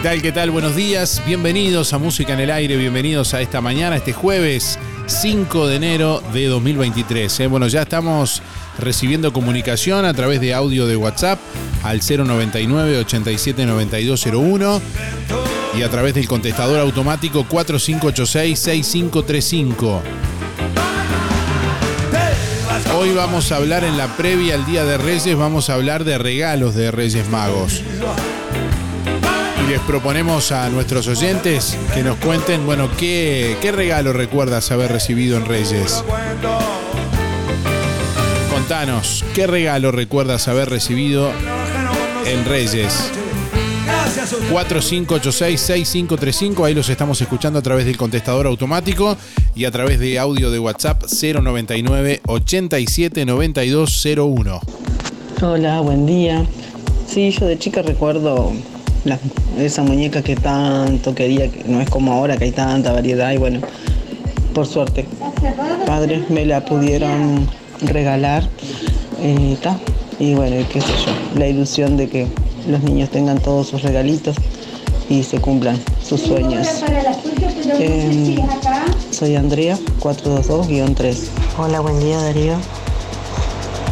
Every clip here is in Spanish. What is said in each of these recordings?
¿Qué tal? ¿Qué tal? Buenos días. Bienvenidos a Música en el Aire. Bienvenidos a esta mañana, este jueves 5 de enero de 2023. ¿eh? Bueno, ya estamos recibiendo comunicación a través de audio de WhatsApp al 099 87 9201 y a través del contestador automático 4586 6535. Hoy vamos a hablar en la previa al Día de Reyes, vamos a hablar de regalos de Reyes Magos les proponemos a nuestros oyentes que nos cuenten, bueno, qué, qué regalo recuerdas haber recibido en Reyes. Contanos, ¿qué regalo recuerdas haber recibido en Reyes? 4586-6535, ahí los estamos escuchando a través del contestador automático y a través de audio de WhatsApp 099 87 Hola, buen día. Sí, yo de chica recuerdo esa muñeca que tanto quería, que no es como ahora que hay tanta variedad y bueno, por suerte, padres me la pudieron regalar eh, y bueno, qué sé yo, la ilusión de que los niños tengan todos sus regalitos y se cumplan sus sueños. Em, soy Andrea, 422-3. Hola, buen día Darío.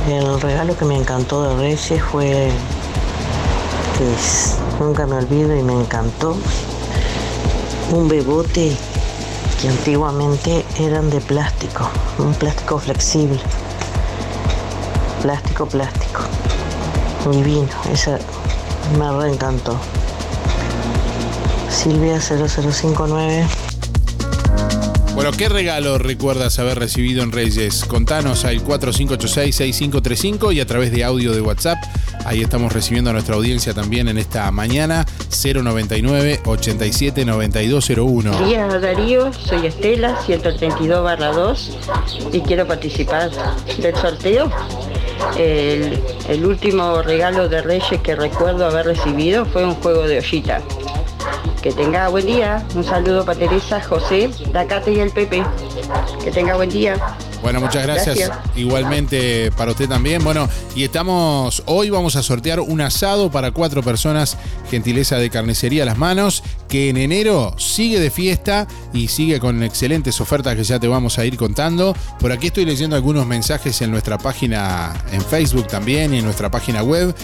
El regalo que me encantó de Reyes fue, que nunca me olvido y me encantó, un bebote que antiguamente eran de plástico, un plástico flexible. Plástico, plástico. Divino, esa me reencantó. Silvia 0059. Bueno, ¿qué regalo recuerdas haber recibido en Reyes? Contanos al 4586-6535 y a través de audio de WhatsApp. Ahí estamos recibiendo a nuestra audiencia también en esta mañana. 099 87 9201. Día Darío, soy Estela, 132 barra 2 y quiero participar del sorteo. El, el último regalo de Reyes que recuerdo haber recibido fue un juego de ollita. Que tenga buen día. Un saludo para Teresa, José, Dacate y el Pepe. Que tenga buen día. Bueno, muchas gracias. Gracias. Igualmente para usted también. Bueno, y estamos, hoy vamos a sortear un asado para cuatro personas, gentileza de carnicería a las manos, que en enero sigue de fiesta y sigue con excelentes ofertas que ya te vamos a ir contando. Por aquí estoy leyendo algunos mensajes en nuestra página en Facebook también y en nuestra página web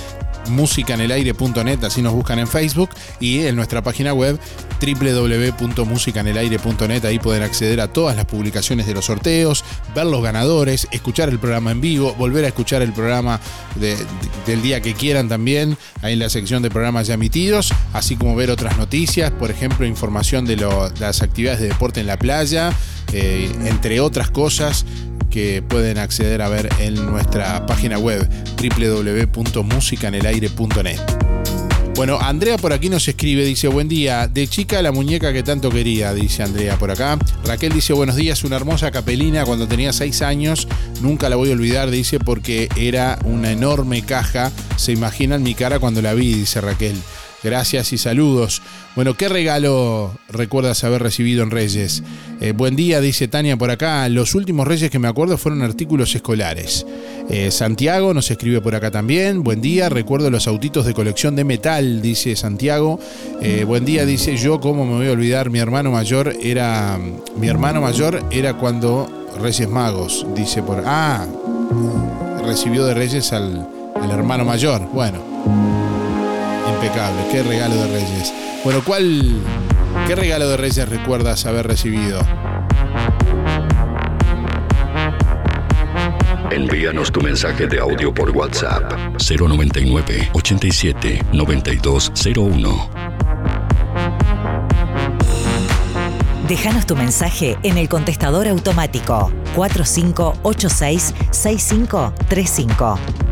musicanelaire.net, así nos buscan en Facebook y en nuestra página web www.musicanelaire.net, ahí pueden acceder a todas las publicaciones de los sorteos, ver los ganadores, escuchar el programa en vivo, volver a escuchar el programa de- de- del día que quieran también, ahí en la sección de programas ya emitidos, así como ver otras noticias, por ejemplo, información de las actividades de deporte en la playa, eh, entre otras cosas que pueden acceder a ver en nuestra página web www.musicanelaire.net. Bueno, Andrea por aquí nos escribe, dice, buen día, de chica la muñeca que tanto quería, dice Andrea por acá. Raquel dice, buenos días, una hermosa capelina cuando tenía seis años, nunca la voy a olvidar, dice, porque era una enorme caja, se imaginan mi cara cuando la vi, dice Raquel. Gracias y saludos. Bueno, ¿qué regalo recuerdas haber recibido en Reyes? Eh, buen día, dice Tania por acá. Los últimos Reyes que me acuerdo fueron artículos escolares. Eh, Santiago nos escribe por acá también. Buen día, recuerdo los autitos de colección de metal, dice Santiago. Eh, buen día, dice yo, ¿cómo me voy a olvidar? Mi hermano mayor era. Mi hermano mayor era cuando Reyes Magos, dice por. Ah, recibió de Reyes al, al hermano mayor. Bueno impecable. Qué regalo de Reyes. Bueno, ¿cuál, ¿qué regalo de Reyes recuerdas haber recibido? Envíanos tu mensaje de audio por WhatsApp 099 87 9201. Déjanos tu mensaje en el contestador automático 4586 6535.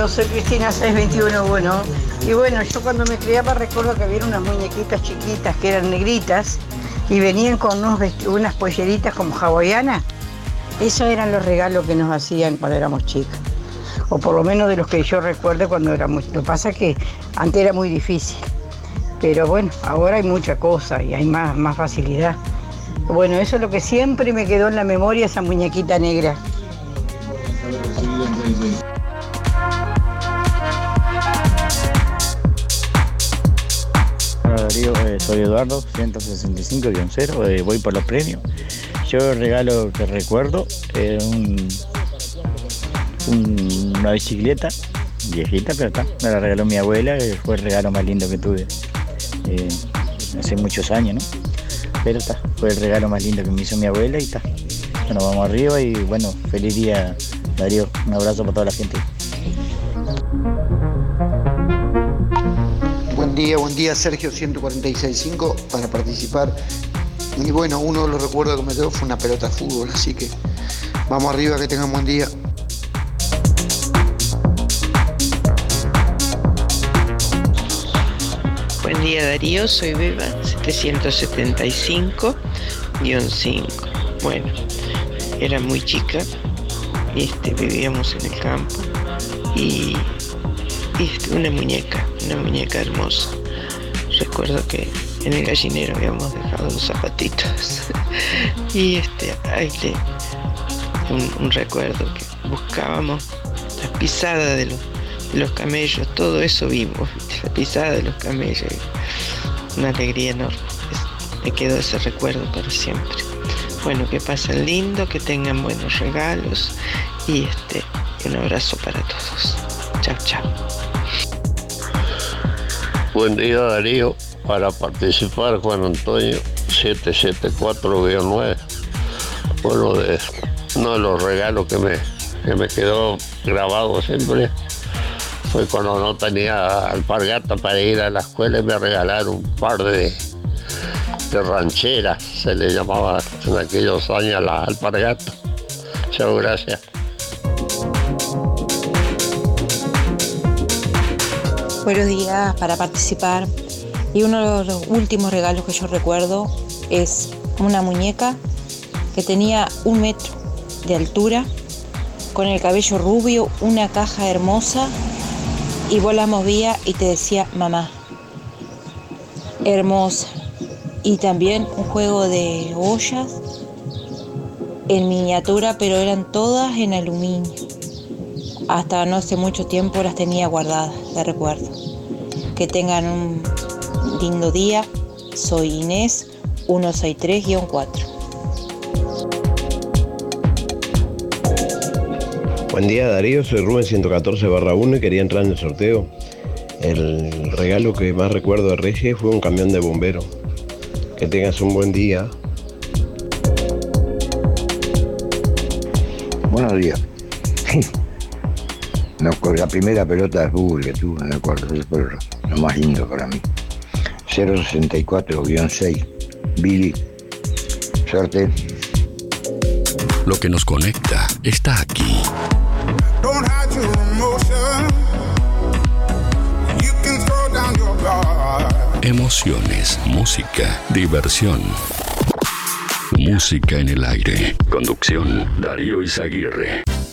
radio, soy Cristina 621, bueno. Y bueno, yo cuando me criaba recuerdo que había unas muñequitas chiquitas que eran negritas y venían con unos unas polleritas como hawaianas. Esos eran los regalos que nos hacían cuando éramos chicas. O por lo menos de los que yo recuerdo cuando éramos. Lo que pasa es que antes era muy difícil. Pero bueno, ahora hay mucha cosa y hay más, más facilidad. Bueno, eso es lo que siempre me quedó en la memoria, esa muñequita negra. Soy Eduardo, 165-0, eh, voy por los premios. Yo regalo que recuerdo un- una bicicleta viejita, pero está, me la regaló mi abuela, que fue el regalo más lindo que tuve eh, hace muchos años, ¿no? Pero está, fue el regalo más lindo que me hizo mi abuela y está. Bueno, vamos arriba y bueno, feliz día Darío, un abrazo para toda la gente. Día, buen día, Sergio 146.5 para participar. Y bueno, uno de los recuerdos que me quedó fue una pelota de fútbol, así que vamos arriba, que tengan buen día. Buen día Darío, soy Beba 775-5. Bueno, era muy chica, este, vivíamos en el campo y y una muñeca, una muñeca hermosa. Recuerdo que en el gallinero habíamos dejado los zapatitos y este ahí un, recuerdo que buscábamos la pisada de los, camellos, todo eso vimos, la pisada de los camellos, una alegría enorme. Me quedó ese recuerdo para siempre. Bueno, que pasen lindo, que tengan buenos regalos y este un abrazo para todos. Chao, chao. Buen día Darío, para participar Juan Antonio 774-9. Bueno, de uno de los regalos que me, me quedó grabado siempre fue cuando no tenía alpargata para ir a la escuela y me regalaron un par de, de rancheras, se le llamaba en aquellos años la alpargata. Chao, gracias. Buenos días para participar. Y uno de los últimos regalos que yo recuerdo es una muñeca que tenía un metro de altura, con el cabello rubio, una caja hermosa, y vos la movías y te decía mamá. Hermosa. Y también un juego de ollas en miniatura, pero eran todas en aluminio. Hasta no hace mucho tiempo las tenía guardadas de recuerdo. Que tengan un lindo día. Soy Inés 163-4. Buen día Darío, soy Rubén 114 1 y quería entrar en el sorteo. El regalo que más recuerdo de Reyes fue un camión de bombero. Que tengas un buen día. Buenos días. No, la primera pelota de fútbol que tuve, me acuerdo, eso fue lo más lindo para mí. 064-6, Billy. Suerte. Lo que nos conecta está aquí. Emociones, música, diversión. Música en el aire. Conducción, Darío Izaguirre.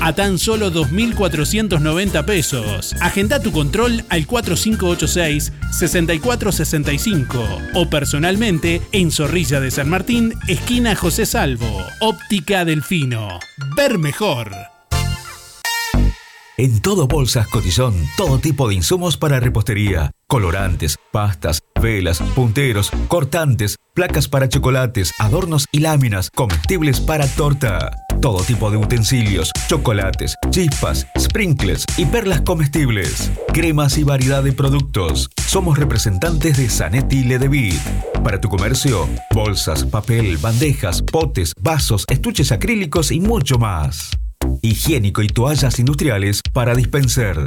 a tan solo 2.490 pesos. Agenda tu control al 4586-6465 o personalmente en Zorrilla de San Martín, esquina José Salvo. Óptica Delfino. Ver mejor. En todo Bolsas Cotizón, todo tipo de insumos para repostería, colorantes, pastas, velas, punteros, cortantes, placas para chocolates, adornos y láminas, comestibles para torta. Todo tipo de utensilios, chocolates, chispas, sprinkles y perlas comestibles. Cremas y variedad de productos. Somos representantes de Zanetti Ledevit. Para tu comercio, bolsas, papel, bandejas, potes, vasos, estuches acrílicos y mucho más higiénico y toallas industriales para dispensar.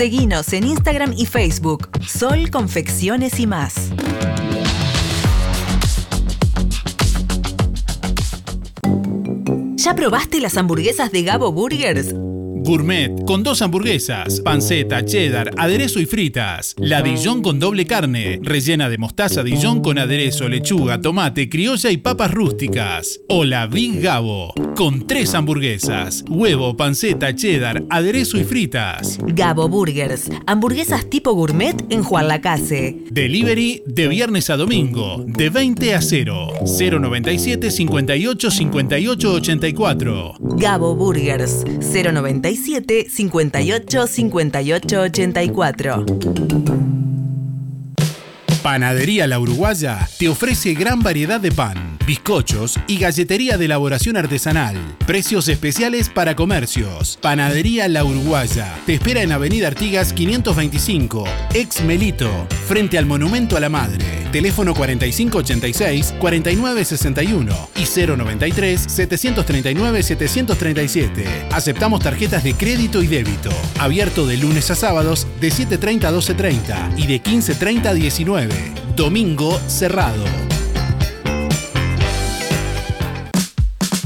Seguinos en Instagram y Facebook, Sol Confecciones y más. ¿Ya probaste las hamburguesas de Gabo Burgers? Gourmet con dos hamburguesas, panceta, cheddar, aderezo y fritas. La Dijon con doble carne, rellena de mostaza Dijon con aderezo, lechuga, tomate, criolla y papas rústicas. O la Big Gabo con tres hamburguesas, huevo, panceta, cheddar, aderezo y fritas. Gabo Burgers, hamburguesas tipo gourmet en Juan Lacase. Delivery de viernes a domingo, de 20 a 0. 097 58 58 84. Gabo Burgers 097 58 58 84. Panadería La Uruguaya te ofrece gran variedad de pan, bizcochos y galletería de elaboración artesanal. Precios especiales para comercios. Panadería La Uruguaya te espera en Avenida Artigas 525, ex Melito, frente al Monumento a la Madre. Teléfono 4586-4961 y 093-739-737. Aceptamos tarjetas de crédito y débito. Abierto de lunes a sábados de 7.30 a 12.30 y de 15.30 a 19. Domingo cerrado.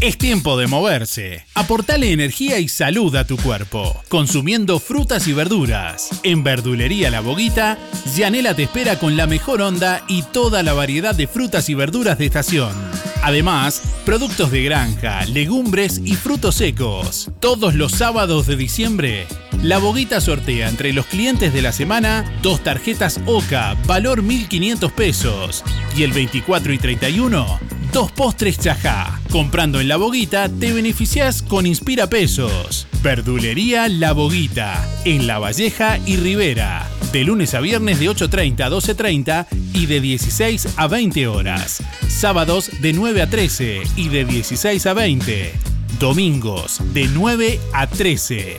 Es tiempo de moverse. Aportale energía y salud a tu cuerpo, consumiendo frutas y verduras. En Verdulería La Boguita, Yanela te espera con la mejor onda y toda la variedad de frutas y verduras de estación. Además, productos de granja, legumbres y frutos secos. Todos los sábados de diciembre, La Boguita sortea entre los clientes de la semana dos tarjetas OCA, valor 1.500 pesos. Y el 24 y 31, dos postres chajá. Comprando en La Boguita te beneficias con Inspira Pesos. Verdulería La Boguita, en La Valleja y Rivera. De lunes a viernes de 8.30 a 12.30 y de 16 a 20 horas. Sábados de 9 a 13 y de 16 a 20. Domingos de 9 a 13.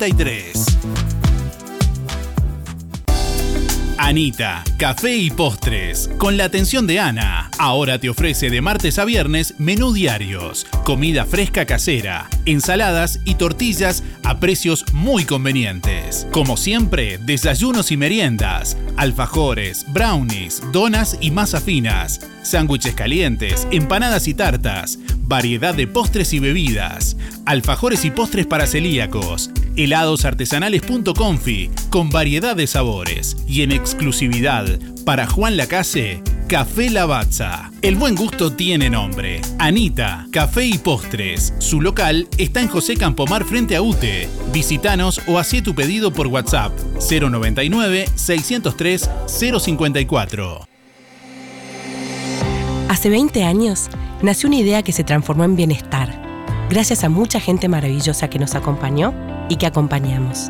93. Anita, café y postres. Con la atención de Ana. Ahora te ofrece de martes a viernes menú diarios, comida fresca casera, ensaladas y tortillas a precios muy convenientes. Como siempre, desayunos y meriendas, alfajores, brownies, donas y masa finas, sándwiches calientes, empanadas y tartas, variedad de postres y bebidas, alfajores y postres para celíacos, heladosartesanales.confi con variedad de sabores y en exclusividad para Juan Lacase, Café Lavazza. El buen gusto tiene nombre. Anita, Café y Postres. Su local está en José Campomar frente a UTE. Visítanos o hacé tu pedido por WhatsApp 099 603 054. Hace 20 años nació una idea que se transformó en bienestar, gracias a mucha gente maravillosa que nos acompañó y que acompañamos.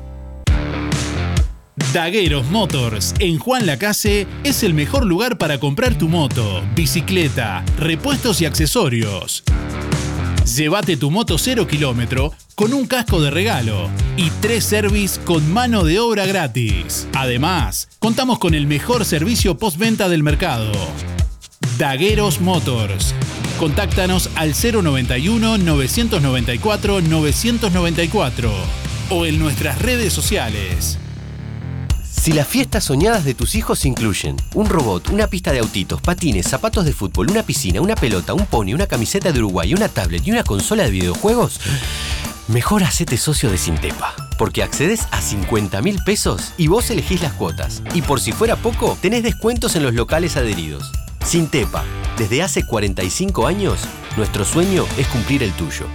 Dagueros Motors en Juan Lacase es el mejor lugar para comprar tu moto, bicicleta, repuestos y accesorios. Llévate tu moto 0 kilómetro con un casco de regalo y tres service con mano de obra gratis. Además, contamos con el mejor servicio postventa del mercado. Dagueros Motors. Contáctanos al 091 994 994 o en nuestras redes sociales. Si las fiestas soñadas de tus hijos incluyen un robot, una pista de autitos, patines, zapatos de fútbol, una piscina, una pelota, un pony, una camiseta de Uruguay, una tablet y una consola de videojuegos, mejor hacete socio de Sintepa. Porque accedes a 50 mil pesos y vos elegís las cuotas. Y por si fuera poco, tenés descuentos en los locales adheridos. Sintepa, desde hace 45 años, nuestro sueño es cumplir el tuyo.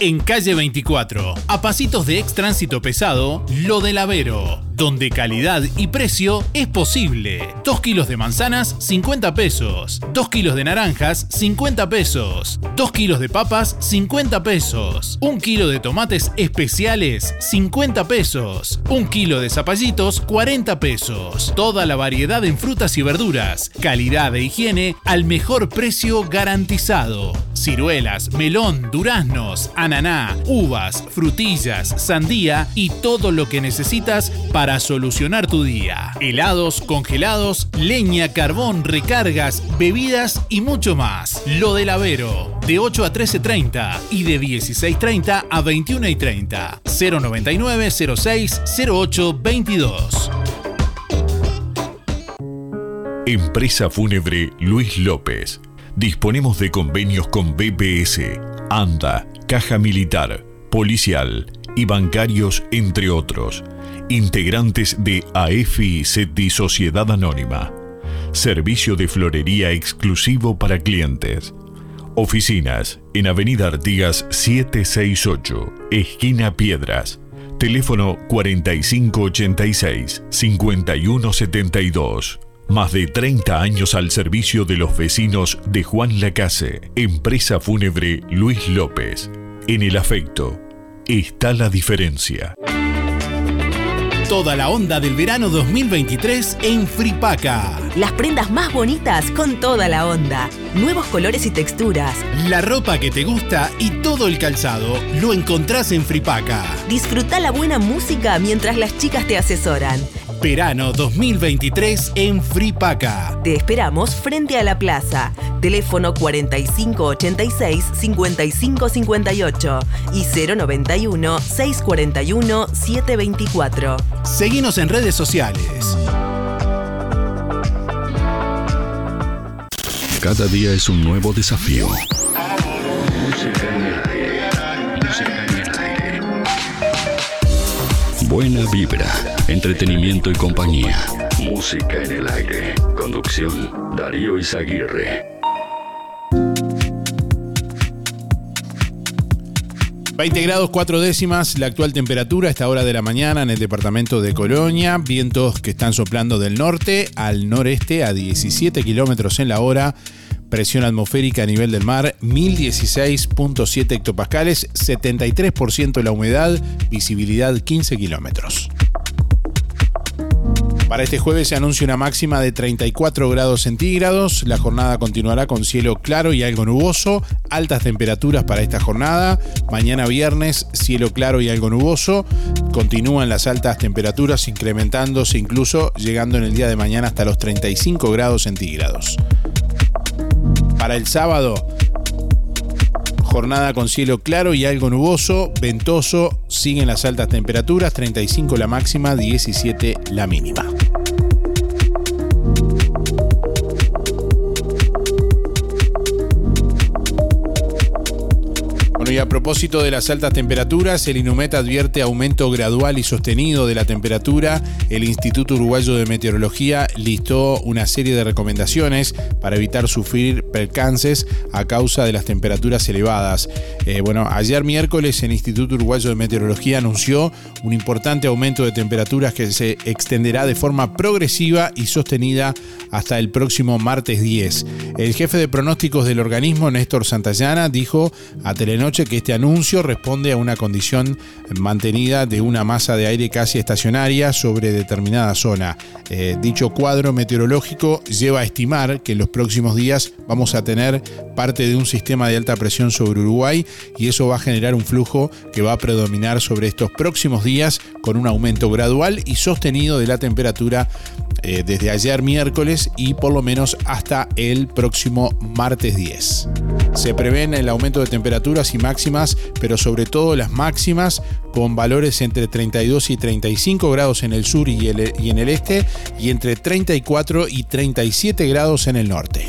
En calle 24, a pasitos de ex tránsito pesado, Lo del Avero, donde calidad y precio es posible. 2 kilos de manzanas, 50 pesos. 2 kilos de naranjas, 50 pesos. 2 kilos de papas, 50 pesos. 1 kilo de tomates especiales, 50 pesos. 1 kilo de zapallitos, 40 pesos. Toda la variedad en frutas y verduras. Calidad e higiene al mejor precio garantizado. Ciruelas, melón, duraznos, ananá, uvas, frutillas, sandía y todo lo que necesitas para solucionar tu día. Helados, congelados, leña, carbón, recargas, bebidas y mucho más. Lo del Avero, de 8 a 13.30 y de 16.30 a 21.30. 099 06 08 22. Empresa Fúnebre Luis López. Disponemos de convenios con BPS, ANDA, Caja Militar, Policial y bancarios, entre otros. Integrantes de AFI SETI Sociedad Anónima. Servicio de florería exclusivo para clientes. Oficinas en Avenida Artigas 768, esquina Piedras. Teléfono 4586-5172. Más de 30 años al servicio de los vecinos de Juan Lacase. Empresa Fúnebre Luis López. En el afecto está la diferencia. Toda la onda del verano 2023 en Fripaca. Las prendas más bonitas con toda la onda. Nuevos colores y texturas. La ropa que te gusta y todo el calzado lo encontrás en Fripaca. Disfruta la buena música mientras las chicas te asesoran. Verano 2023 en Fripaca. Te esperamos frente a la plaza. Teléfono 4586-5558 y 091-641-724. Seguinos en redes sociales. Cada día es un nuevo desafío. Buena vibra, entretenimiento y compañía. Música en el aire. Conducción, Darío Izaguirre. 20 grados 4 décimas la actual temperatura a esta hora de la mañana en el departamento de Colonia. Vientos que están soplando del norte al noreste a 17 kilómetros en la hora. Presión atmosférica a nivel del mar 1016.7 hectopascales, 73% la humedad, visibilidad 15 kilómetros. Para este jueves se anuncia una máxima de 34 grados centígrados. La jornada continuará con cielo claro y algo nuboso. Altas temperaturas para esta jornada. Mañana viernes, cielo claro y algo nuboso. Continúan las altas temperaturas incrementándose incluso llegando en el día de mañana hasta los 35 grados centígrados. Para el sábado, jornada con cielo claro y algo nuboso, ventoso, siguen las altas temperaturas, 35 la máxima, 17 la mínima. Y a propósito de las altas temperaturas, el INUMET advierte aumento gradual y sostenido de la temperatura. El Instituto Uruguayo de Meteorología listó una serie de recomendaciones para evitar sufrir percances a causa de las temperaturas elevadas. Eh, bueno, ayer miércoles el Instituto Uruguayo de Meteorología anunció un importante aumento de temperaturas que se extenderá de forma progresiva y sostenida hasta el próximo martes 10. El jefe de pronósticos del organismo, Néstor Santayana, dijo a Telenoche que este anuncio responde a una condición mantenida de una masa de aire casi estacionaria sobre determinada zona. Eh, dicho cuadro meteorológico lleva a estimar que en los próximos días vamos a tener parte de un sistema de alta presión sobre Uruguay y eso va a generar un flujo que va a predominar sobre estos próximos días con un aumento gradual y sostenido de la temperatura eh, desde ayer miércoles y por lo menos hasta el próximo martes 10. Se prevén el aumento de temperaturas y máximas, pero sobre todo las máximas con valores entre 32 y 35 grados en el sur y, el- y en el este y entre 34 y 37 grados en el norte.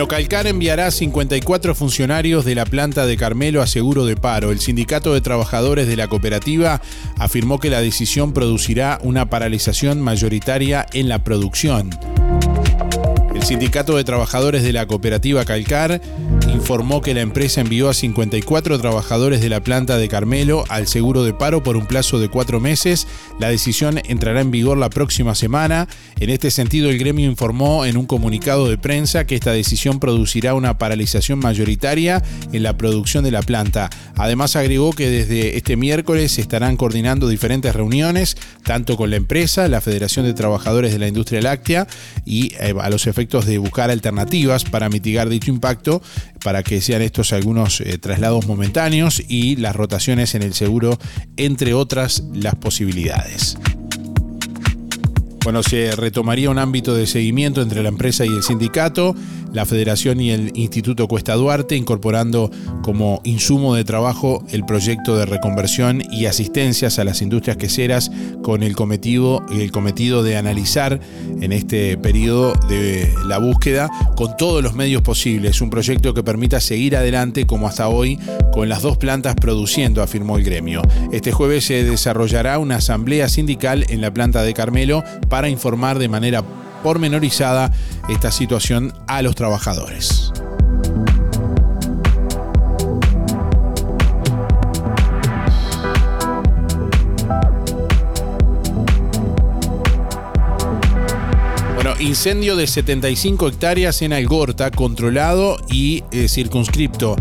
Bueno, Calcar enviará 54 funcionarios de la planta de Carmelo a seguro de paro. El sindicato de trabajadores de la cooperativa afirmó que la decisión producirá una paralización mayoritaria en la producción. El sindicato de trabajadores de la cooperativa Calcar informó que la empresa envió a 54 trabajadores de la planta de Carmelo al seguro de paro por un plazo de cuatro meses. La decisión entrará en vigor la próxima semana. En este sentido, el gremio informó en un comunicado de prensa que esta decisión producirá una paralización mayoritaria en la producción de la planta. Además, agregó que desde este miércoles se estarán coordinando diferentes reuniones, tanto con la empresa, la Federación de Trabajadores de la Industria Láctea y eh, a los efectos de buscar alternativas para mitigar dicho impacto, para que sean estos algunos eh, traslados momentáneos y las rotaciones en el seguro, entre otras las posibilidades. Bueno, se retomaría un ámbito de seguimiento entre la empresa y el sindicato la Federación y el Instituto Cuesta Duarte, incorporando como insumo de trabajo el proyecto de reconversión y asistencias a las industrias queseras con el cometido, de analizar en este periodo de la búsqueda con todos los medios posibles, un proyecto que permita seguir adelante como hasta hoy con las dos plantas produciendo, afirmó el gremio. Este jueves se desarrollará una asamblea sindical en la planta de Carmelo para informar de manera pormenorizada esta situación a los trabajadores. Bueno, incendio de 75 hectáreas en Algorta, controlado y eh, circunscripto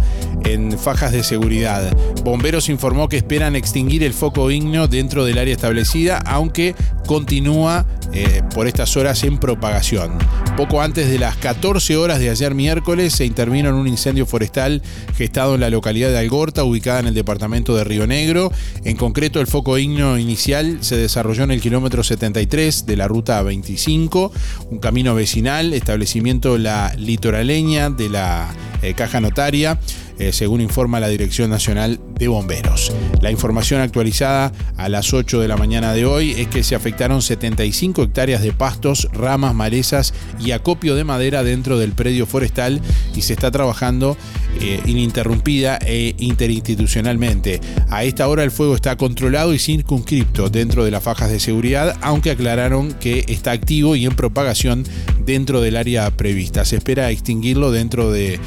en fajas de seguridad. Bomberos informó que esperan extinguir el foco ígneo dentro del área establecida, aunque continúa eh, por estas horas en propagación. Poco antes de las 14 horas de ayer miércoles se intervino en un incendio forestal gestado en la localidad de Algorta, ubicada en el departamento de Río Negro. En concreto, el foco ígneo inicial se desarrolló en el kilómetro 73 de la ruta 25, un camino vecinal, establecimiento La Litoraleña de la eh, Caja Notaria. Eh, según informa la Dirección Nacional de Bomberos. La información actualizada a las 8 de la mañana de hoy es que se afectaron 75 hectáreas de pastos, ramas, malezas y acopio de madera dentro del predio forestal y se está trabajando eh, ininterrumpida e interinstitucionalmente. A esta hora el fuego está controlado y circunscripto dentro de las fajas de seguridad, aunque aclararon que está activo y en propagación dentro del área prevista. Se espera extinguirlo dentro de,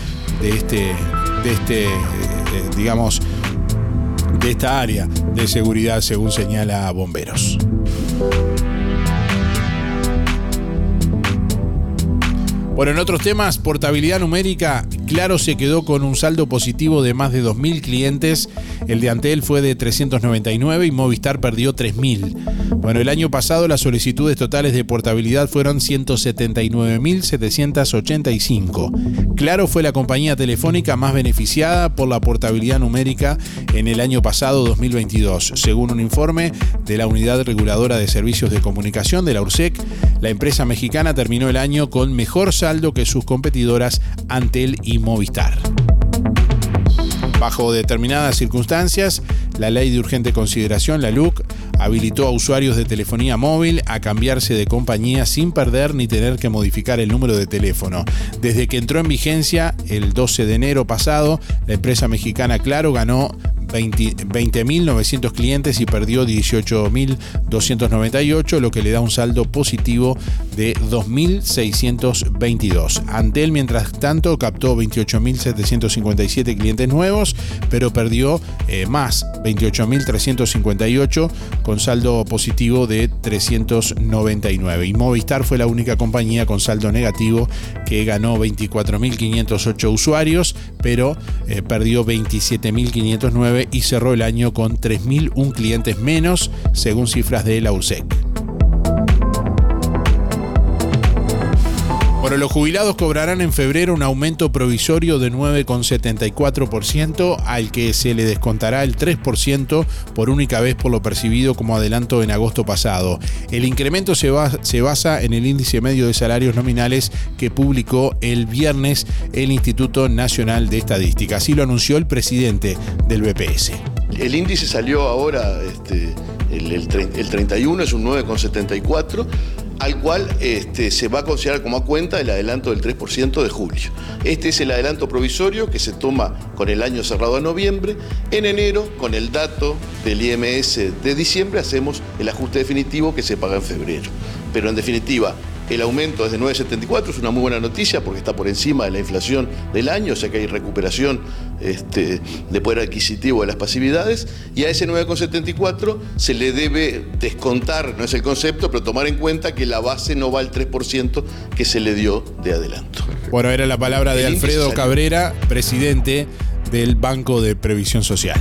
este, de este, eh, digamos, de esta área de seguridad, según señala Bomberos. Bueno, en otros temas, portabilidad numérica, Claro se quedó con un saldo positivo de más de 2.000 clientes, el de Antel fue de 399 y Movistar perdió 3.000. Bueno, el año pasado las solicitudes totales de portabilidad fueron 179.785. Claro fue la compañía telefónica más beneficiada por la portabilidad numérica en el año pasado 2022, según un informe de la Unidad Reguladora de Servicios de Comunicación de la URSEC. La empresa mexicana terminó el año con mejor saldo que sus competidoras Antel y Movistar. Bajo determinadas circunstancias, la Ley de Urgente Consideración, la LUC, habilitó a usuarios de telefonía móvil a cambiarse de compañía sin perder ni tener que modificar el número de teléfono. Desde que entró en vigencia el 12 de enero pasado, la empresa mexicana Claro ganó 20.900 clientes y perdió 18.298, lo que le da un saldo positivo de 2.622. Antel, mientras tanto, captó 28.757 clientes nuevos, pero perdió eh, más, 28.358, con saldo positivo de 399. Y Movistar fue la única compañía con saldo negativo que ganó 24.508 usuarios, pero eh, perdió 27.509 y cerró el año con 3.001 clientes menos, según cifras de la URSEC. Bueno, los jubilados cobrarán en febrero un aumento provisorio de 9,74% al que se le descontará el 3% por única vez por lo percibido como adelanto en agosto pasado. El incremento se, se basa en el índice medio de salarios nominales que publicó el viernes el Instituto Nacional de Estadística. Así lo anunció el presidente del BPS. El índice salió ahora, este, el, el 31 es un 9,74 al cual este, se va a considerar como a cuenta el adelanto del 3% de julio. Este es el adelanto provisorio que se toma con el año cerrado a noviembre. En enero, con el dato del IMS de diciembre, hacemos el ajuste definitivo que se paga en febrero. Pero en definitiva, el aumento es de 9,74, es una muy buena noticia porque está por encima de la inflación del año, o sea que hay recuperación este, de poder adquisitivo de las pasividades, y a ese 9,74 se le debe descontar, no es el concepto, pero tomar en cuenta que la base no va al 3% que se le dio de adelanto. Bueno, era la palabra de El Alfredo. Cabrera, presidente del Banco de Previsión Social.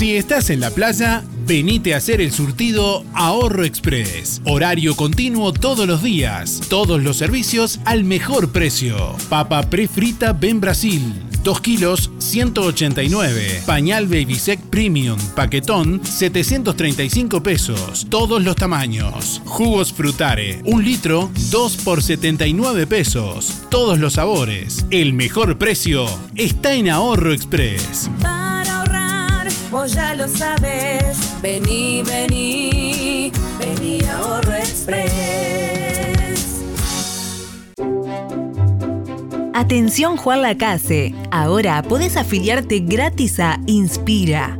Si estás en la playa, venite a hacer el surtido Ahorro Express. Horario continuo todos los días. Todos los servicios al mejor precio. Papa prefrita Ben Brasil. 2 kilos 189. Pañal Baby Sec Premium. Paquetón 735 pesos. Todos los tamaños. Jugos Frutare. 1 litro 2 por 79 pesos. Todos los sabores. El mejor precio está en Ahorro Express. Vos ya lo sabes. Vení, vení, vení a Ahorro Express. Atención Juan Lacase, ahora podés afiliarte gratis a Inspira.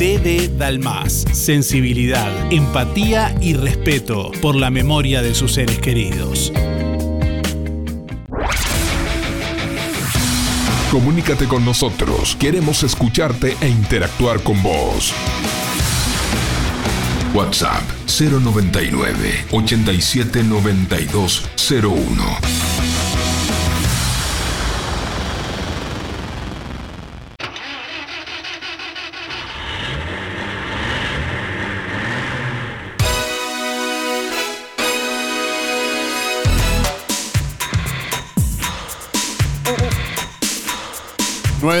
DD Dalmas. Sensibilidad, empatía y respeto por la memoria de sus seres queridos. Comunícate con nosotros. Queremos escucharte e interactuar con vos. WhatsApp 099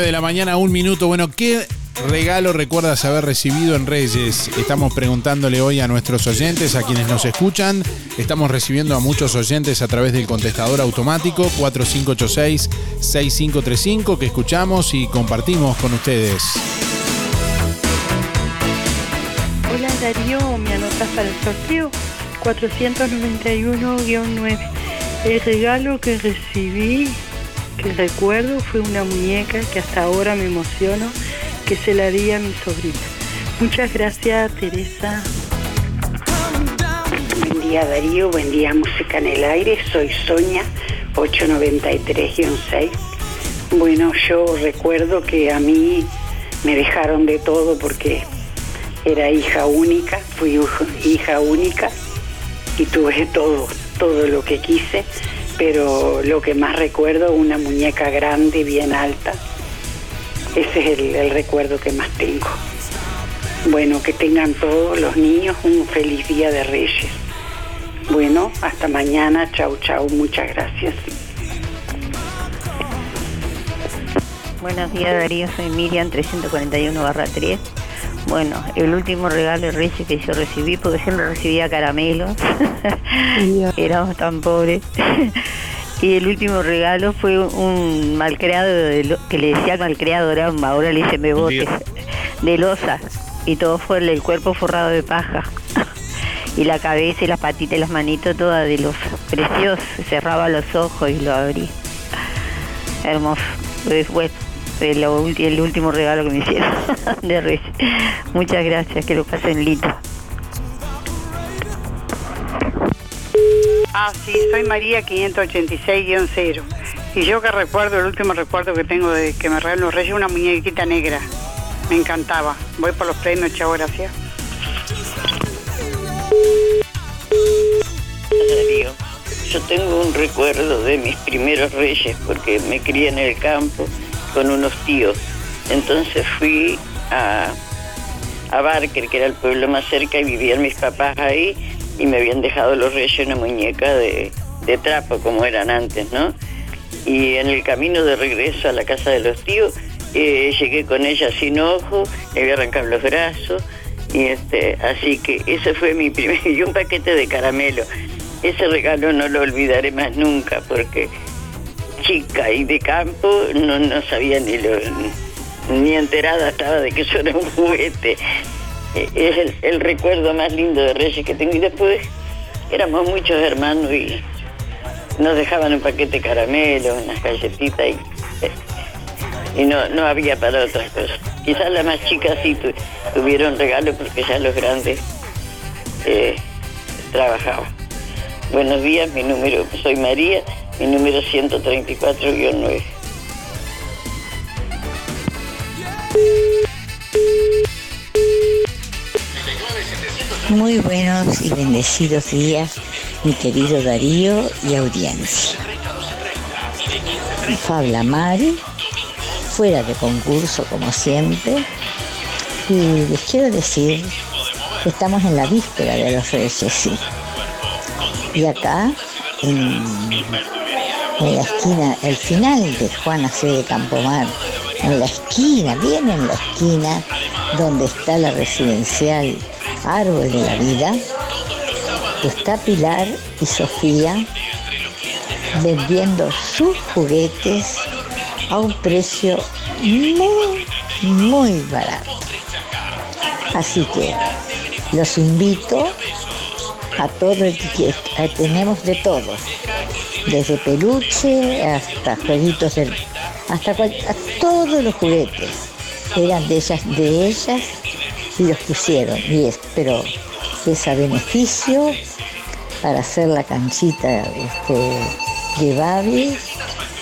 879201. de la mañana, un minuto. Bueno, ¿qué regalo recuerdas haber recibido en Reyes? Estamos preguntándole hoy a nuestros oyentes, a quienes nos escuchan. Estamos recibiendo a muchos oyentes a través del contestador automático 4586-6535 que escuchamos y compartimos con ustedes. Hola Darío, ¿me anotas para el sorteo? 491-9. El regalo que recibí que recuerdo fue una muñeca que hasta ahora me emociono que se la di a mi sobrina. Muchas gracias, Teresa. Buen día, Darío. Buen día, Música en el Aire. Soy Sonia, 893-6. Bueno, yo recuerdo que a mí me dejaron de todo porque era hija única, fui hija única y tuve todo, todo lo que quise pero lo que más recuerdo, una muñeca grande, bien alta. Ese es el, recuerdo que más tengo. Bueno, que tengan todos los niños un feliz día de Reyes. Bueno, hasta mañana. Chau, chau. Muchas gracias. Buenos días, Darío. Soy Miriam, 341 barra 3. Bueno, el último regalo de Reyes que yo recibí, porque siempre recibía caramelos, éramos tan pobres. y el último regalo fue un malcriado, de que le decía malcriado, era, ahora le dicen bebotes, de losa. Y todo fue el cuerpo forrado de paja. y la cabeza y las patitas y las manitos todas de losa. Precioso, cerraba los ojos y lo abrí. Hermoso. Pues, el, el último regalo que me hicieron de Reyes. Muchas gracias, que lo pasen lindo. Ah, sí, soy María 586-0. Y yo que recuerdo, el último recuerdo que tengo de que me regaló los Reyes, una muñequita negra. Me encantaba. Voy por los premios, chao, gracias. Yo tengo un recuerdo de mis primeros reyes porque me crié en el campo con unos tíos. Entonces fui a, a Barker, que era el pueblo más cerca, y vivían mis papás ahí y me habían dejado los reyes una muñeca de, trapo, como eran antes, ¿no? Y en el camino de regreso a la casa de los tíos, eh, llegué con ella sin ojo, le había arrancado los brazos, y este, así que ese fue mi primer, y un paquete de caramelo. Ese regalo no lo olvidaré más nunca, porque chica y de campo no, no sabía ni lo, ni enterada estaba de que eso era un juguete. E, es el, recuerdo más lindo de Reyes que tengo. Y después éramos muchos hermanos y nos dejaban un paquete de caramelo, unas galletitas y, y no, no había para otras cosas. Quizás las más chicas sí tuvieron regalo porque ya los grandes eh, trabajaban. Buenos días, mi número, soy María mi número 134-9. Muy buenos y bendecidos días, mi querido Darío y audiencia. Fabla Mari, fuera de concurso como siempre, y les quiero decir que estamos en la víspera de los Reyes. Y acá, en en la esquina, el final de Juana C. de Campomar, en la esquina, bien en la esquina, donde está la residencial Árbol de la Vida, está Pilar y Sofía vendiendo sus juguetes a un precio muy, muy barato. Así que los invito a todo el que tenemos de todo, desde peluche hasta jueguitos hasta todos los juguetes. Eran de ellas, de ellas y los pusieron. Y es, pero es a beneficio para hacer la canchita este, de Babi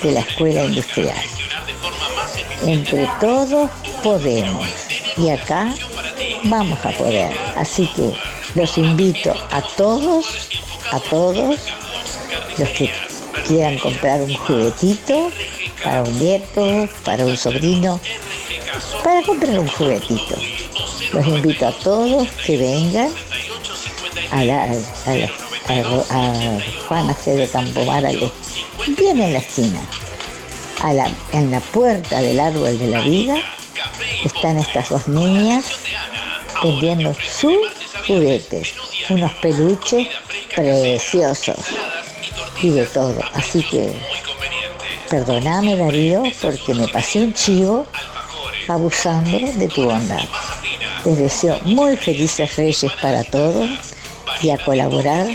de la escuela industrial. Entre todos podemos. Y acá vamos a poder. Así que los invito a todos, a todos los que quieran comprar un juguetito para un nieto, para un sobrino, para comprar un juguetito. Los invito a todos que vengan a la, a la- a- a Juana C. de Campomar, bien en la esquina, en la puerta del árbol de la vida, están estas dos niñas vendiendo sus juguetes, unos peluches preciosos y de todo. Así que perdoname Darío porque me pasé un chivo abusando de tu bondad. Les deseo muy felices reyes para todos y a colaborar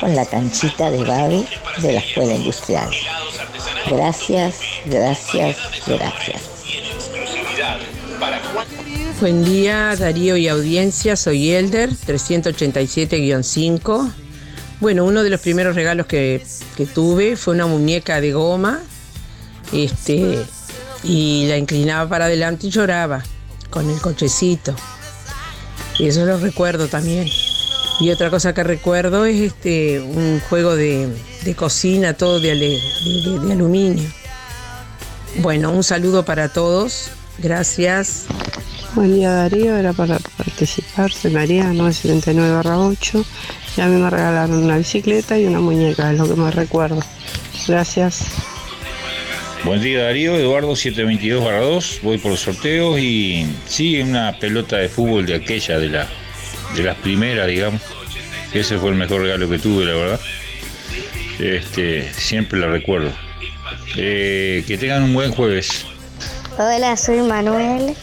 con la canchita de Babi de la Escuela Industrial. Gracias, gracias, gracias. Buen día, Darío y audiencia. Soy Elder, 387-5. Bueno, uno de los primeros regalos que, que tuve fue una muñeca de goma. Este, y la inclinaba para adelante y lloraba con el cochecito. Y eso lo recuerdo también. Y otra cosa que recuerdo es este un juego de, de cocina, todo de, de aluminio. Bueno, un saludo para todos. Gracias. Buen día Darío, era para participar, soy María 979-8 y a mí me regalaron una bicicleta y una muñeca, es lo que más recuerdo. Gracias. Buen día Darío, Eduardo 722 2, voy por los sorteos y sí, una pelota de fútbol de aquella, de, la, de las primeras, digamos. Ese fue el mejor regalo que tuve, la verdad. Este, siempre la recuerdo. Eh, que tengan un buen jueves. Hola, soy Manuel,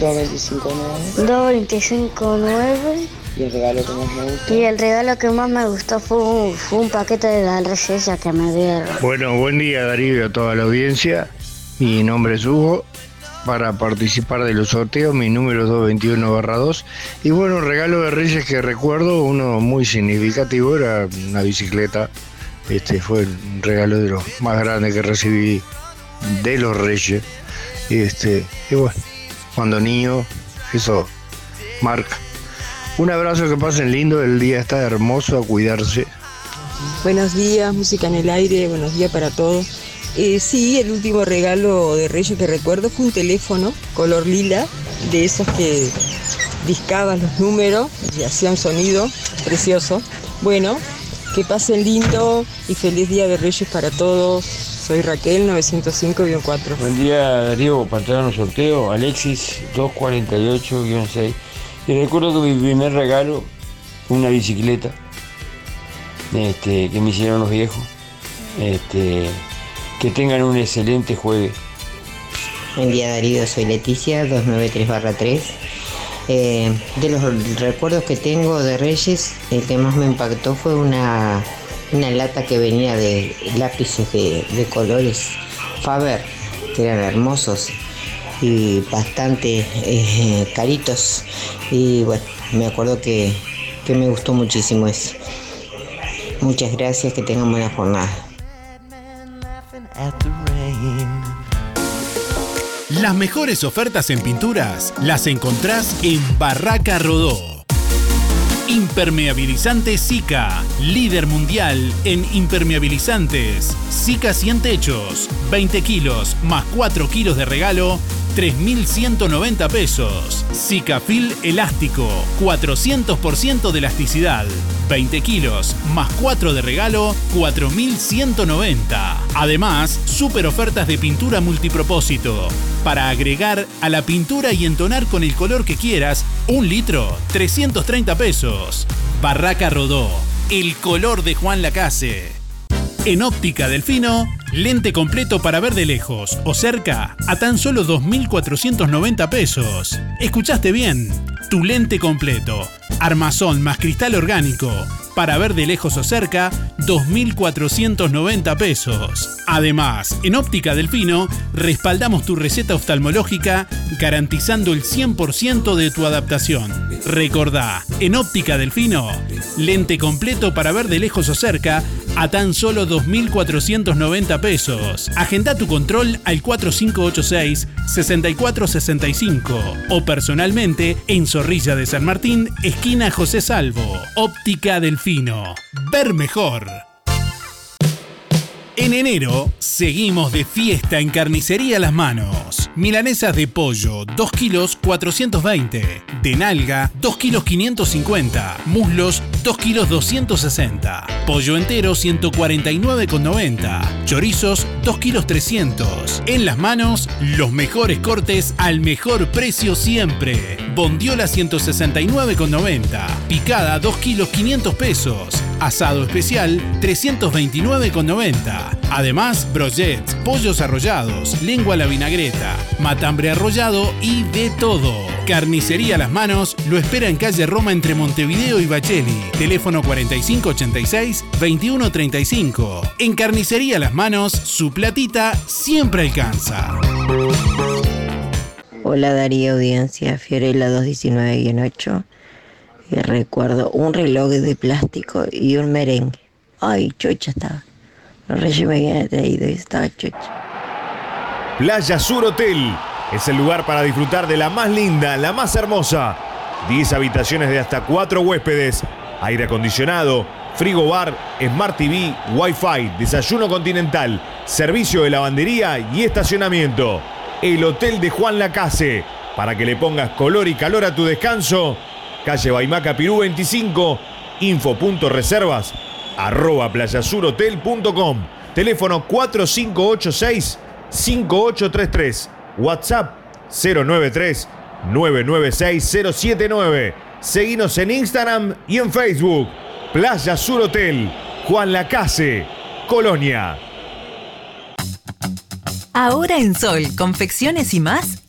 225 225.9 y el regalo que más me gusta. y el regalo que más me gustó fue un, fue un paquete de la receta que me dieron. Bueno, buen día Darío y a toda la audiencia. Mi nombre es Hugo. Para participar de los sorteos, mi número es 221-2. Y bueno, regalo de Reyes que recuerdo, uno muy significativo, era una bicicleta. Este fue un regalo de los más grandes que recibí de los Reyes. Y, este, y bueno, cuando niño, eso marca. Un abrazo, que pasen lindo, el día está hermoso, a cuidarse. Buenos días, música en el aire, buenos días para todos. Eh, sí, el último regalo de Reyes que recuerdo fue un teléfono color lila, de esos que discaban los números y hacían sonido precioso. Bueno, que pasen lindo y feliz día de Reyes para todos. Soy Raquel 905-4. Buen día Darío, para entrar en un sorteo, Alexis 248-6. Y recuerdo que mi primer regalo fue una bicicleta este, que me hicieron los viejos. Este, que tengan un excelente jueves. Buen día Darío, soy Leticia, 293-3. Eh, de los recuerdos que tengo de Reyes, el que más me impactó fue una, una lata que venía de lápices de, de colores Faber, que eran hermosos y bastante eh, caritos. Y bueno, me acuerdo que, que me gustó muchísimo eso. Muchas gracias, que tengan buena jornada. Las mejores ofertas en pinturas las encontrás en Barraca Rodó. Impermeabilizante Zika, líder mundial en impermeabilizantes. Zika 100 techos, 20 kilos más 4 kilos de regalo, 3.190 pesos. Zicafil elástico, 400% de elasticidad. 20 kilos más 4 de regalo, 4.190. Además, super ofertas de pintura multipropósito. Para agregar a la pintura y entonar con el color que quieras, un litro, 330 pesos. Barraca Rodó, el color de Juan Lacase. En Óptica Delfino, lente completo para ver de lejos o cerca a tan solo 2.490 pesos. ¿Escuchaste bien? Tu lente completo. Armazón más cristal orgánico. Para ver de lejos o cerca, 2.490 pesos. Además, en Óptica Delfino, respaldamos tu receta oftalmológica garantizando el 100% de tu adaptación. Recordá, en Óptica Delfino, lente completo para ver de lejos o cerca a tan solo 2.490 pesos. Agenda tu control al 4586-6465 o personalmente en Zorrilla de San Martín, esquina José Salvo. Óptica Delfino. Ver mejor. En enero seguimos de fiesta en Carnicería Las Manos. Milanesas de pollo, 2 kilos 420. De nalga, 2 kilos 550. Muslos, 2 kilos 260. Pollo entero, 149,90. Chorizos, 2 kilos 300. En Las Manos, los mejores cortes al mejor precio siempre. Bondiola, 169,90. Picada, 2 kilos 500 pesos. Asado especial, 329,90. Además, brochets, pollos arrollados, lengua a la vinagreta, matambre arrollado y de todo. Carnicería Las Manos lo espera en calle Roma entre Montevideo y Bacheli. Teléfono 4586-2135. En Carnicería Las Manos, su platita siempre alcanza. Hola Darío, audiencia, Fiorella 219-8. Y recuerdo un reloj de plástico y un merengue. Ay, chocha estaba. Los reyes me habían traído y estaba chocha. Playa Sur Hotel es el lugar para disfrutar de la más linda, la más hermosa. 10 habitaciones de hasta 4 huéspedes, aire acondicionado, frigo bar, Smart TV, Wi-Fi, desayuno continental, servicio de lavandería y estacionamiento. El Hotel de Juan Lacase. Para que le pongas color y calor a tu descanso, calle Baimaca Pirú 25, info.reservas, arroba playasurhotel.com, teléfono 4586-5833, WhatsApp 093-996-079. Seguinos en Instagram y en Facebook. Playa Sur Hotel, Juan Lacase, Colonia. Ahora en Sol, confecciones y más,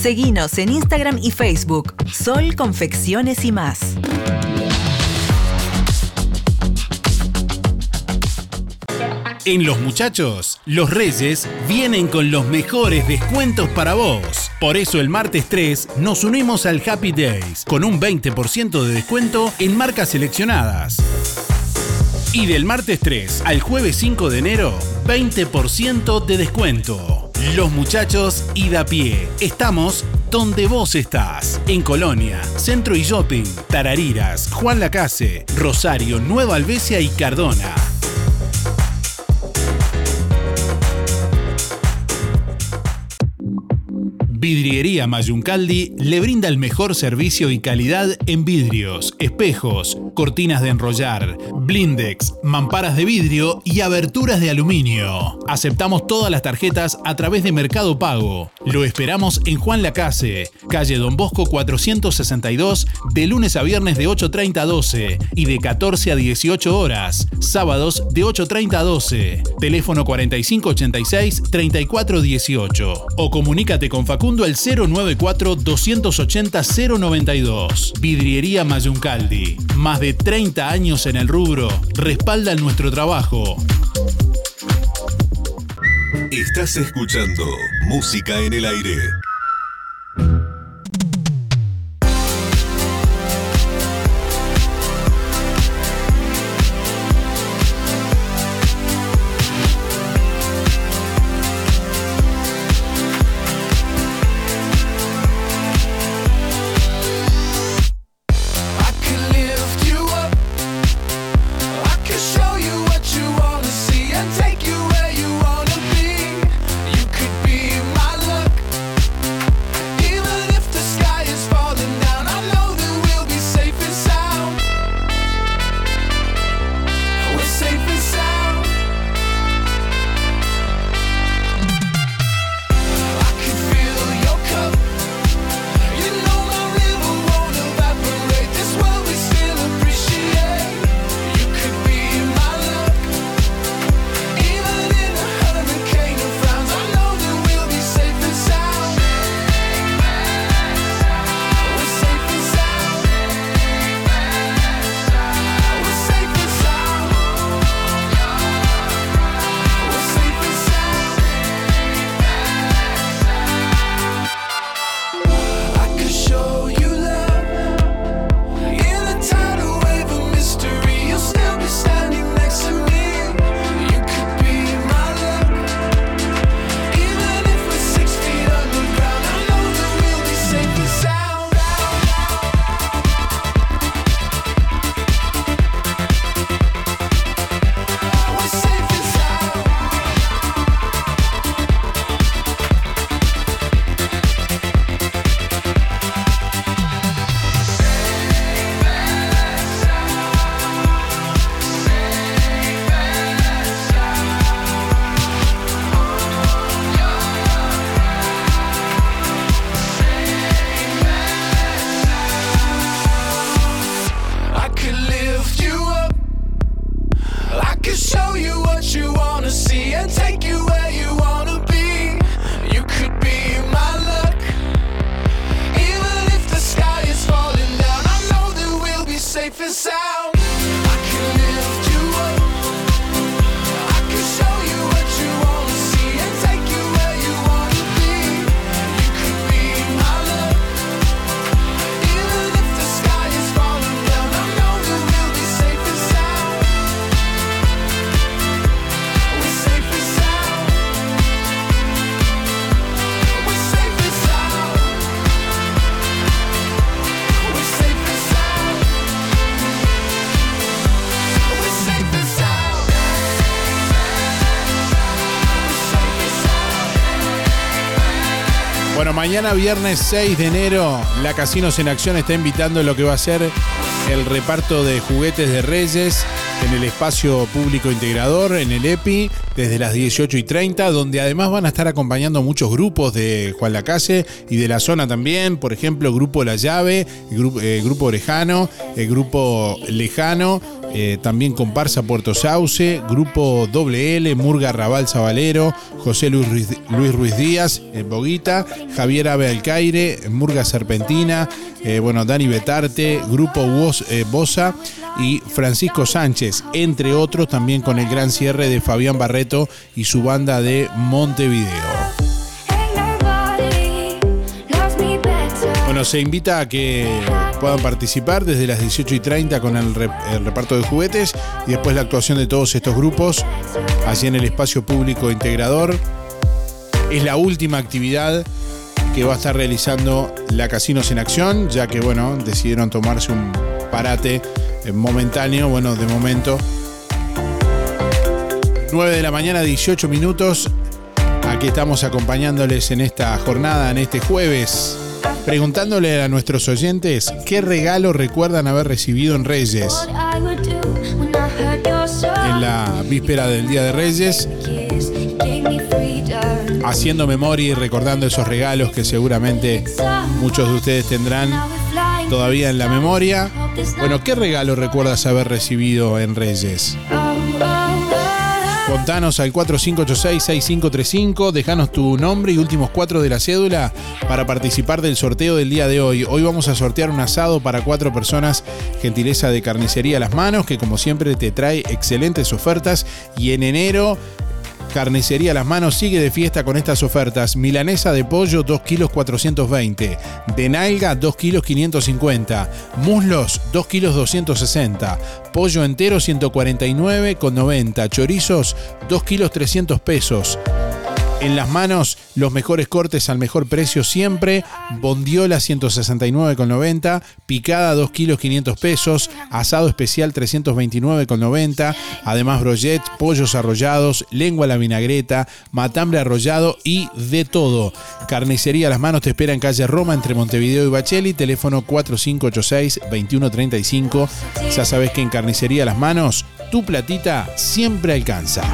Seguinos en Instagram y Facebook, Sol Confecciones y más. En Los Muchachos, los Reyes vienen con los mejores descuentos para vos. Por eso el martes 3 nos unimos al Happy Days con un 20% de descuento en marcas seleccionadas. Y del martes 3 al jueves 5 de enero, 20% de descuento. Los muchachos y da pie. Estamos donde vos estás. En Colonia, Centro y Shopping, Tarariras, Juan Lacase, Rosario, Nueva Albesia y Cardona. Vidriería Mayuncaldi le brinda el mejor servicio y calidad en vidrios, espejos, cortinas de enrollar, blindex, mamparas de vidrio y aberturas de aluminio. Aceptamos todas las tarjetas a través de Mercado Pago. Lo esperamos en Juan Lacase, calle Don Bosco 462, de lunes a viernes de 8.30 a 12 y de 14 a 18 horas, sábados de 8.30 a 12. Teléfono 4586-3418 o comunícate con Facundo al 094-280-092. Vidriería Mayuncaldi, más de 30 años en el rubro, respaldan nuestro trabajo. Estás escuchando Música en el Aire. Mañana viernes 6 de enero, la Casinos en Acción está invitando lo que va a ser el reparto de juguetes de Reyes en el espacio público integrador, en el EPI, desde las 18 y 30, donde además van a estar acompañando muchos grupos de Juan Lacase y de la zona también, por ejemplo, Grupo La Llave, eh, grupo Orejano, el Grupo Lejano, eh, también Comparsa Puerto Sauce, Grupo WL, Murga Raval Zabalero, José Luis, Ruiz- Luis Ruiz Díaz, eh, Boguita, Javier Ave Alcaire, Murga Serpentina, eh, bueno, Dani Betarte, Grupo Bosa y Francisco Sánchez, entre otros, también con el gran cierre de Fabián Barreto y su banda de Montevideo. Se invita a que puedan participar desde las 18 y 30 con el, el reparto de juguetes y después la actuación de todos estos grupos allí en el espacio público integrador. Es la última actividad que va a estar realizando la Casinos en Acción, ya que, bueno, decidieron tomarse un parate eh, momentáneo, bueno, de momento. 9 de la mañana, 18 minutos. Aquí estamos acompañándoles en esta jornada, en este jueves, preguntándole a nuestros oyentes qué regalo recuerdan haber recibido en Reyes. En la víspera del Día de Reyes, haciendo memoria y recordando esos regalos que seguramente muchos de ustedes tendrán todavía en la memoria. Bueno, ¿qué regalo recuerdas haber recibido en Reyes? Al 4586-6535, dejanos tu nombre y últimos cuatro de la cédula para participar del sorteo del día de hoy. Hoy vamos a sortear un asado para cuatro personas, gentileza de carnicería Las Manos, que como siempre te trae excelentes ofertas y en enero Carnicería Las Manos sigue de fiesta con estas ofertas. Milanesa de pollo 2 kilos 420. De nalga 2 kilos 550. Muslos 2 kilos 260. Pollo entero 149,90. Chorizos 2 kilos 300 pesos. En las manos, los mejores cortes al mejor precio siempre. Bondiola 169,90. Picada 2 kilos 500 pesos. Asado especial 329,90. Además, brochets, pollos arrollados, lengua a la vinagreta, matambre arrollado y de todo. Carnicería Las Manos te espera en calle Roma entre Montevideo y Bacheli. Teléfono 4586-2135. Ya sabes que en Carnicería Las Manos, tu platita siempre alcanza.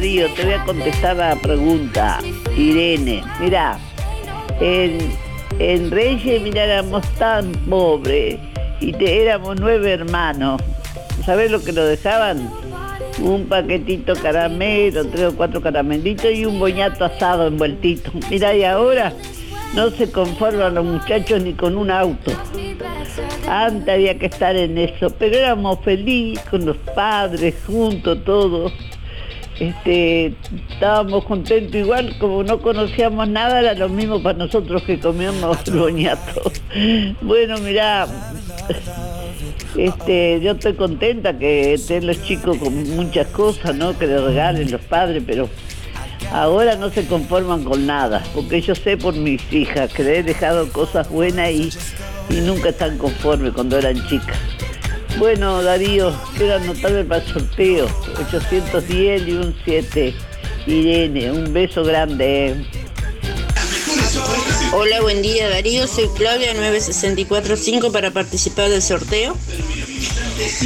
Te voy a contestar la pregunta. Irene, mira, en, en Reyes, mira, éramos tan pobres y te- éramos nueve hermanos. ¿Sabes lo que nos dejaban? Un paquetito caramelo, tres o cuatro caramelitos y un boñato asado envueltito. Mira, y ahora no se conforman los muchachos ni con un auto. Antes había que estar en eso, pero éramos felices con los padres, juntos todos. Este, estábamos contentos igual, como no conocíamos nada, era lo mismo para nosotros que comíamos boñato. Bueno, mirá, este, yo estoy contenta que estén los chicos con muchas cosas, ¿no? Que les regalen los padres, pero ahora no se conforman con nada, porque yo sé por mis hijas que les he dejado cosas buenas y, y nunca están conformes cuando eran chicas. Bueno, Darío, quiero anotarme para el sorteo. 810 y un 7. Irene, un beso grande. Hola, buen día Darío, soy Claudia 9645 para participar del sorteo.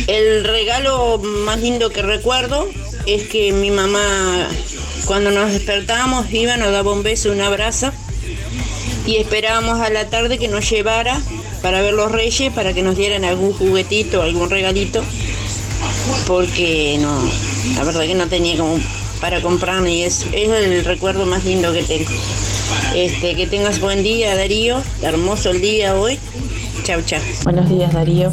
El regalo más lindo que recuerdo es que mi mamá cuando nos despertábamos iba, nos daba un beso un abrazo y esperábamos a la tarde que nos llevara para ver los reyes, para que nos dieran algún juguetito, algún regalito, porque no, la verdad que no tenía como para comprar y es, es el recuerdo más lindo que tengo. Este, que tengas buen día Darío, hermoso el día hoy. Chau, chau. Buenos días, Darío.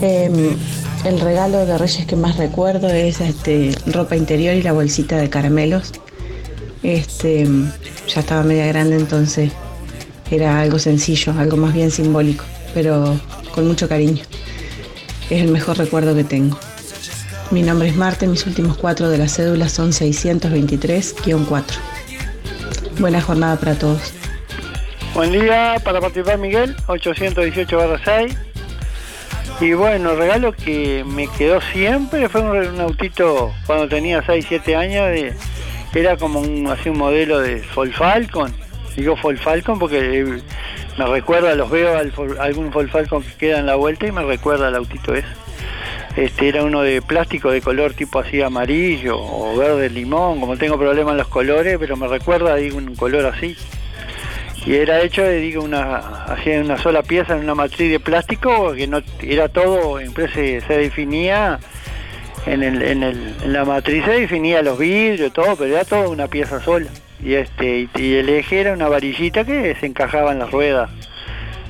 Em, el regalo de Reyes que más recuerdo es este, ropa interior y la bolsita de caramelos. Este, ya estaba media grande, entonces era algo sencillo, algo más bien simbólico, pero con mucho cariño. Es el mejor recuerdo que tengo. Mi nombre es Marte, mis últimos cuatro de la cédula son 623-4. Buena jornada para todos. Buen día, para participar Miguel, 818 6. Y bueno, regalo que me quedó siempre fue un, autito cuando tenía 6, 7 años, era como un, así un modelo de Ford Falcon. Digo Ford Falcon porque me recuerda, los veo algún Ford Falcon que queda en la vuelta y me recuerda al autito ese. Este era uno de plástico de color tipo así amarillo o verde limón, como tengo problemas en los colores, pero me recuerda digo un color así. Y era hecho de digo una en una sola pieza en una matriz de plástico que no era todo, entonces se, se definía en, el, en, el, en la matriz se definía los vidrios todo, pero era todo una pieza sola. Y este y, y el eje era una varillita que se encajaba en las ruedas,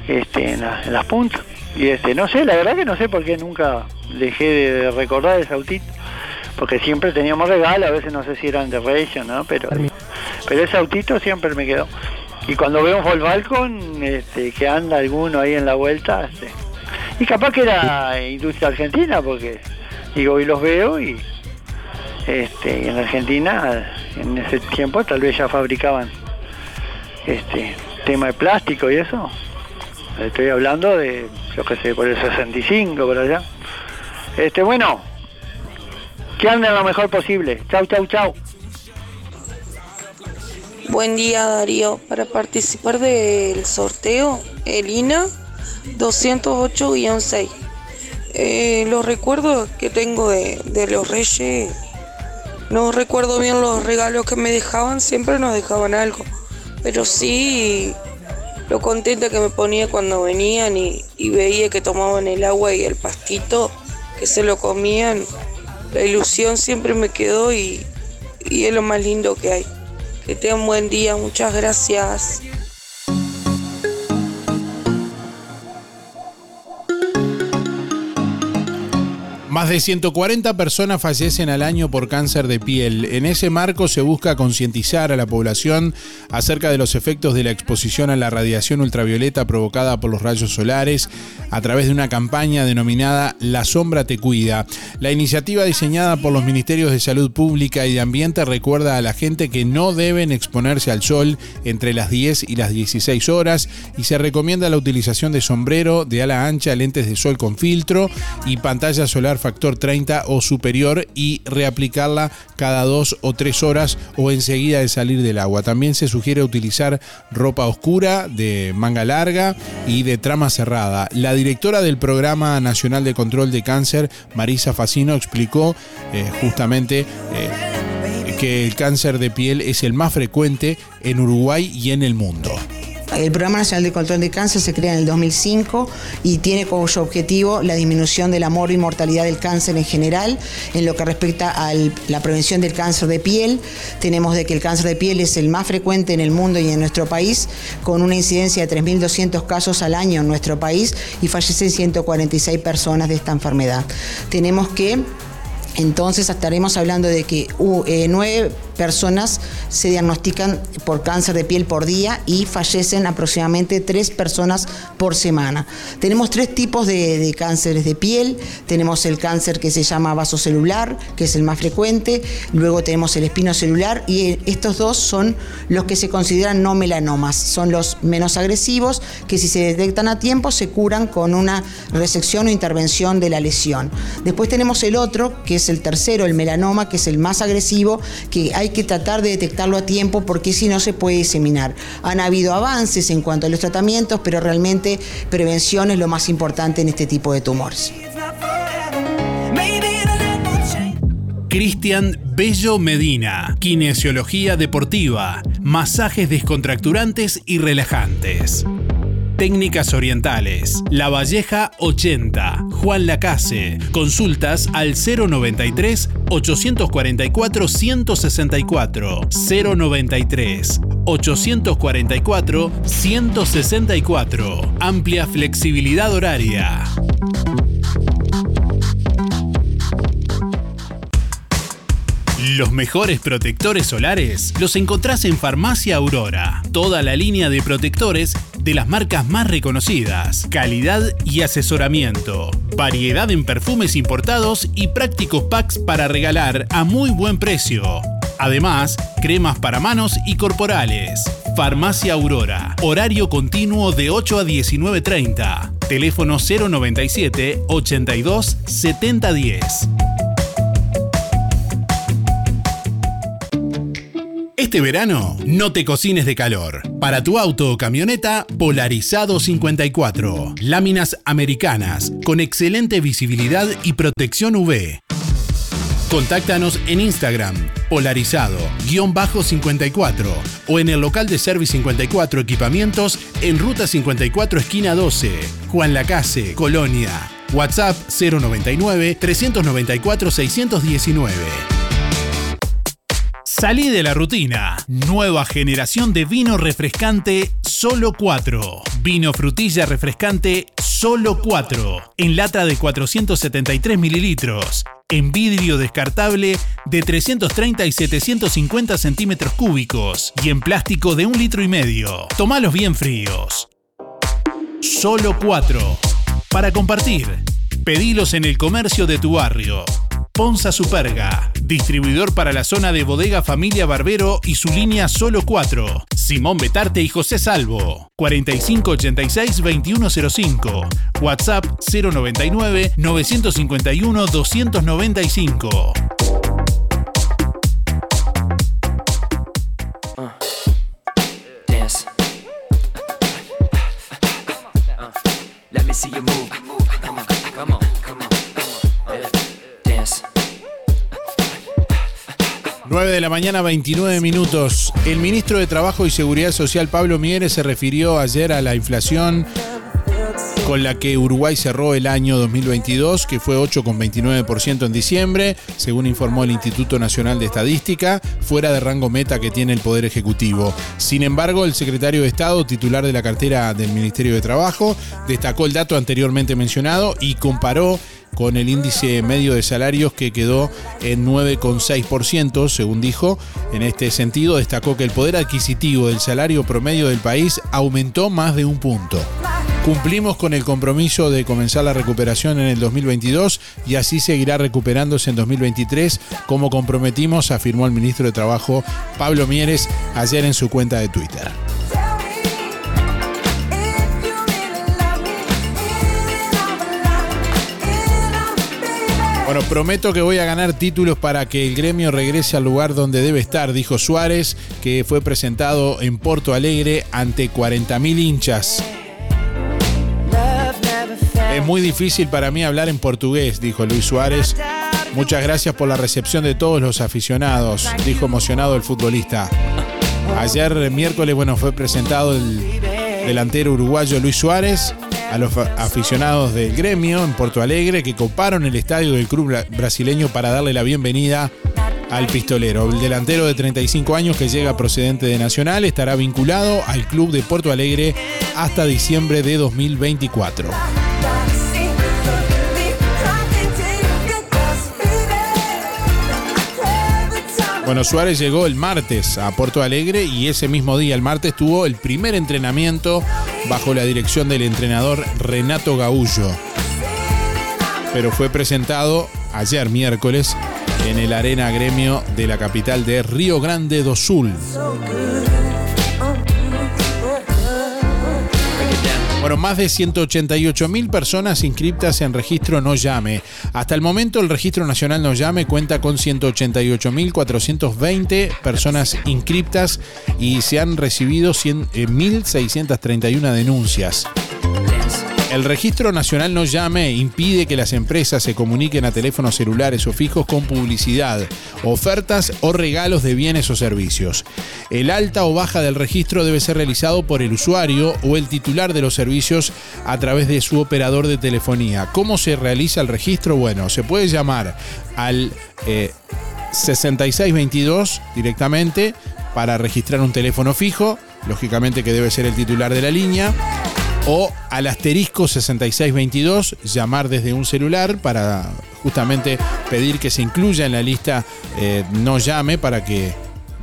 este en, la- en las puntas. Y este no sé, la verdad que no sé por qué nunca dejé de recordar ese autito. Porque siempre teníamos regalos, a veces no sé si eran de Reyes, ¿no? Pero, pero ese autito siempre me quedó. Y cuando veo un Falcon, este, que anda alguno ahí en la vuelta, este, y capaz que era industria argentina, porque digo, hoy los veo y este, en Argentina, en ese tiempo tal vez ya fabricaban este tema de plástico y eso. Estoy hablando de, yo qué sé, por el 65, por allá. Este, bueno, que anden lo mejor posible. Chau, chau, chau. Buen día Darío, para participar del sorteo, Elina 208-6. Eh, los recuerdos que tengo de, de los reyes no recuerdo bien los regalos que me dejaban, siempre nos dejaban algo. Pero sí lo contenta que me ponía cuando venían y, y veía que tomaban el agua y el pastito, que se lo comían. La ilusión siempre me quedó y, y es lo más lindo que hay. Que tengan buen día, muchas gracias. Más de 140 personas fallecen al año por cáncer de piel. En ese marco se busca concientizar a la población acerca de los efectos de la exposición a la radiación ultravioleta provocada por los rayos solares a través de una campaña denominada La sombra te cuida. La iniciativa diseñada por los Ministerios de Salud Pública y de Ambiente recuerda a la gente que no deben exponerse al sol entre las 10 y las 16 horas y se recomienda la utilización de sombrero de ala ancha, lentes de sol con filtro y pantalla solar factor 30 o superior y reaplicarla cada dos o tres horas o enseguida de salir del agua. También se sugiere utilizar ropa oscura, de manga larga y de trama cerrada. La directora del Programa Nacional de Control de Cáncer, Marisa Facino, explicó eh, justamente eh, que el cáncer de piel es el más frecuente en Uruguay y en el mundo. El Programa Nacional de Control de Cáncer se crea en el 2005 y tiene como su objetivo la disminución de la y mortalidad del cáncer en general. En lo que respecta a la prevención del cáncer de piel, tenemos de que el cáncer de piel es el más frecuente en el mundo y en nuestro país, con una incidencia de 3.200 casos al año en nuestro país y fallecen 146 personas de esta enfermedad. Tenemos que entonces estaremos hablando de que uh, eh, nueve personas se diagnostican por cáncer de piel por día y fallecen aproximadamente tres personas por semana. Tenemos tres tipos de, de cánceres de piel. Tenemos el cáncer que se llama vasocelular, que es el más frecuente. Luego tenemos el espinocelular y estos dos son los que se consideran no melanomas. Son los menos agresivos que si se detectan a tiempo se curan con una resección o intervención de la lesión. Después tenemos el otro, que es el tercero, el melanoma, que es el más agresivo, que hay que tratar de detectarlo a tiempo porque si no se puede diseminar. Han habido avances en cuanto a los tratamientos, pero realmente prevención es lo más importante en este tipo de tumores. Cristian Bello Medina, kinesiología deportiva, masajes descontracturantes y relajantes. Técnicas Orientales, La Valleja 80, Juan Lacase. Consultas al 093 844 164 093 844 164. Amplia flexibilidad horaria. Los mejores protectores solares los encontrás en Farmacia Aurora. Toda la línea de protectores de las marcas más reconocidas, calidad y asesoramiento, variedad en perfumes importados y prácticos packs para regalar a muy buen precio. Además, cremas para manos y corporales. Farmacia Aurora. Horario continuo de 8 a 19.30. Teléfono 097 82 7010. Este verano, no te cocines de calor. Para tu auto o camioneta, Polarizado 54. Láminas americanas, con excelente visibilidad y protección UV. Contáctanos en Instagram, polarizado-54 o en el local de Service 54 Equipamientos en Ruta 54 Esquina 12, Juan Lacase, Colonia. WhatsApp 099 394 619. Salí de la rutina. Nueva generación de vino refrescante Solo 4. Vino frutilla refrescante Solo 4. En lata de 473 mililitros. En vidrio descartable de 330 y 750 centímetros cúbicos. Y en plástico de un litro y medio. Tomalos bien fríos. Solo 4. Para compartir. Pedilos en el comercio de tu barrio. Ponza Superga, distribuidor para la zona de bodega Familia Barbero y su línea Solo 4. Simón Betarte y José Salvo. 4586-2105. WhatsApp 099-951-295. Dance. Let me see you move. Come on, come on, Dance. 9 de la mañana, 29 minutos. El ministro de Trabajo y Seguridad Social, Pablo Mieres, se refirió ayer a la inflación con la que Uruguay cerró el año 2022, que fue 8,29% en diciembre, según informó el Instituto Nacional de Estadística, fuera de rango meta que tiene el Poder Ejecutivo. Sin embargo, el secretario de Estado, titular de la cartera del Ministerio de Trabajo, destacó el dato anteriormente mencionado y comparó con el índice medio de salarios que quedó en 9,6%, según dijo. En este sentido, destacó que el poder adquisitivo del salario promedio del país aumentó más de un punto. Cumplimos con el compromiso de comenzar la recuperación en el 2022 y así seguirá recuperándose en 2023, como comprometimos, afirmó el ministro de Trabajo Pablo Mieres ayer en su cuenta de Twitter. Bueno, prometo que voy a ganar títulos para que el gremio regrese al lugar donde debe estar, dijo Suárez, que fue presentado en Porto Alegre ante 40.000 hinchas. Es muy difícil para mí hablar en portugués, dijo Luis Suárez. Muchas gracias por la recepción de todos los aficionados, dijo emocionado el futbolista. Ayer miércoles, bueno, fue presentado el delantero uruguayo Luis Suárez a los aficionados del gremio en Porto Alegre que coparon el estadio del club brasileño para darle la bienvenida al pistolero. El delantero de 35 años que llega procedente de Nacional estará vinculado al club de Porto Alegre hasta diciembre de 2024. Bueno, Suárez llegó el martes a Porto Alegre y ese mismo día, el martes, tuvo el primer entrenamiento bajo la dirección del entrenador Renato Gaullo. Pero fue presentado ayer miércoles en el Arena Gremio de la capital de Río Grande do Sul. Bueno, más de 188 mil personas inscriptas en registro No Llame. Hasta el momento el registro nacional No Llame cuenta con 188 mil 420 personas inscriptas y se han recibido 1.631 denuncias. El registro nacional no llame impide que las empresas se comuniquen a teléfonos celulares o fijos con publicidad, ofertas o regalos de bienes o servicios. El alta o baja del registro debe ser realizado por el usuario o el titular de los servicios a través de su operador de telefonía. ¿Cómo se realiza el registro? Bueno, se puede llamar al 6622 directamente para registrar un teléfono fijo, lógicamente que debe ser el titular de la línea o al asterisco 6622, llamar desde un celular para justamente pedir que se incluya en la lista eh, no llame para que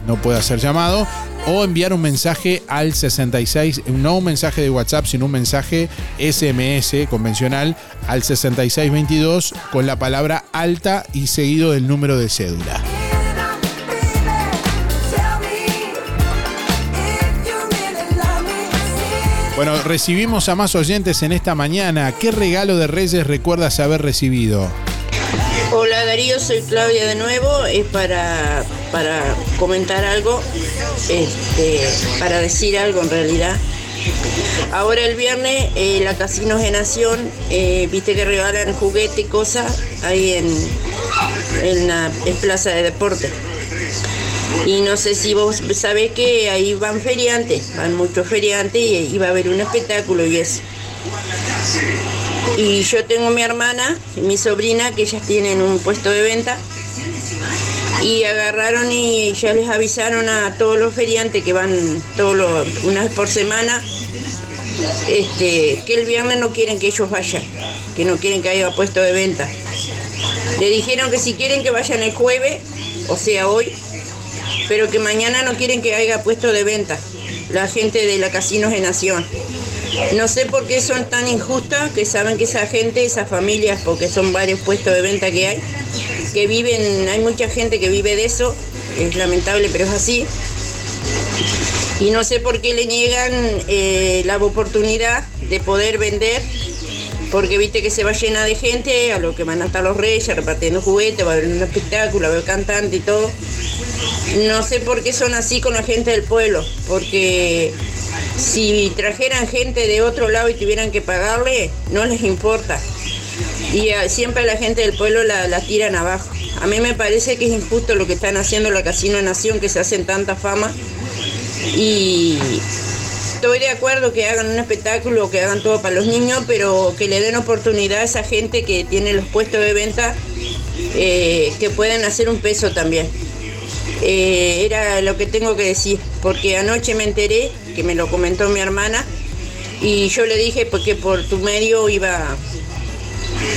no pueda ser llamado, o enviar un mensaje al 66, no un mensaje de WhatsApp, sino un mensaje SMS convencional al 6622 con la palabra alta y seguido del número de cédula. Bueno, recibimos a más oyentes en esta mañana. ¿Qué regalo de Reyes recuerdas haber recibido? Hola Darío, soy Claudia de nuevo. Es para, para comentar algo, este, para decir algo en realidad. Ahora el viernes, eh, la Casino Genación, eh, viste que regalan juguete y cosas ahí en, en la Plaza de Deporte. Y no sé si vos sabés que ahí van feriantes, van muchos feriantes y, y va a haber un espectáculo y eso. Y yo tengo mi hermana y mi sobrina que ellas tienen un puesto de venta y agarraron y ya les avisaron a todos los feriantes que van todos los, una vez por semana este, que el viernes no quieren que ellos vayan, que no quieren que haya puesto de venta. Le dijeron que si quieren que vayan el jueves, o sea hoy, pero que mañana no quieren que haya puesto de venta la gente de la Casinos de Nación. No sé por qué son tan injustas, que saben que esa gente, esas familias, porque son varios puestos de venta que hay, que viven, hay mucha gente que vive de eso, es lamentable, pero es así. Y no sé por qué le niegan eh, la oportunidad de poder vender, porque viste que se va llena de gente, a lo que van a estar los reyes repartiendo juguetes, va a haber un espectáculo, va a haber cantante y todo. No sé por qué son así con la gente del pueblo, porque si trajeran gente de otro lado y tuvieran que pagarle, no les importa. Y a- siempre a la gente del pueblo la, tiran abajo. A mí me parece que es injusto lo que están haciendo la Casino Nación, que se hacen tanta fama. Y estoy de acuerdo que hagan un espectáculo, que hagan todo para los niños, pero que le den oportunidad a esa gente que tiene los puestos de venta, eh, que puedan hacer un peso también. Eh, era lo que tengo que decir, porque anoche me enteré, que me lo comentó mi hermana, y yo le dije porque por tu medio iba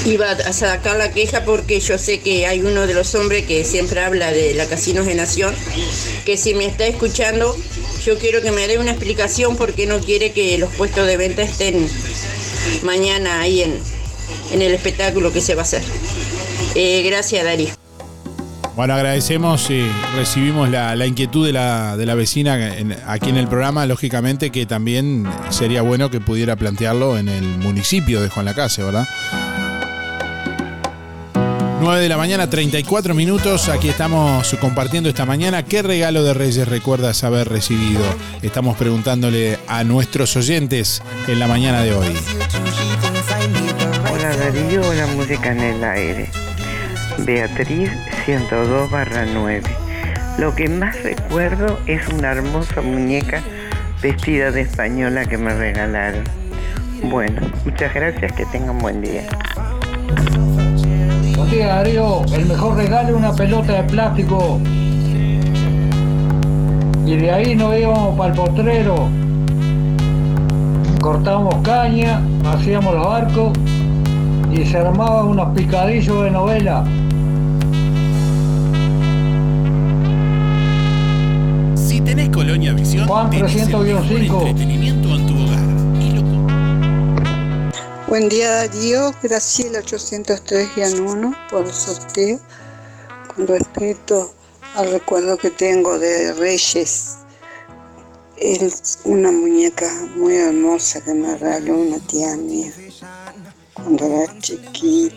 iba a sacar la queja porque yo sé que hay uno de los hombres que siempre habla de la Casinos de Nación, que si me está escuchando, yo quiero que me dé una explicación porque no quiere que los puestos de venta estén mañana ahí en, en el espectáculo que se va a hacer. Eh, gracias, Darío. Bueno, agradecemos y recibimos la, la inquietud de la, de la vecina aquí en el programa, lógicamente que también sería bueno que pudiera plantearlo en el municipio de Juan Lacase, ¿verdad? 9 de la mañana, 34 minutos. Aquí estamos compartiendo esta mañana. ¿Qué regalo de Reyes recuerdas haber recibido? Estamos preguntándole a nuestros oyentes en la mañana de hoy. Hola Darío, la música en el aire. Beatriz 102 barra 9. Lo que más recuerdo es una hermosa muñeca vestida de española que me regalaron. Bueno, muchas gracias, que tengan buen día. Buen día Darío, el mejor regalo es una pelota de plástico. Y de ahí nos íbamos para el potrero. Cortábamos caña, hacíamos los arcos y se armaban unos picadillos de novela. Colonia Visión, Juan tenés el 300-5. mejor entretenimiento en tu hogar. Buen día Darío, Graciela 803-1 por el sorteo. Con respecto al recuerdo que tengo de Reyes, es una muñeca muy hermosa que me regaló una tía mía cuando era chiquita.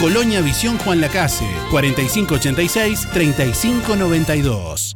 Colonia Visión Juan Lacase, 4586-3592.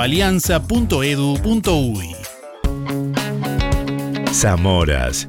www.alianza.edu.uy. Zamoras.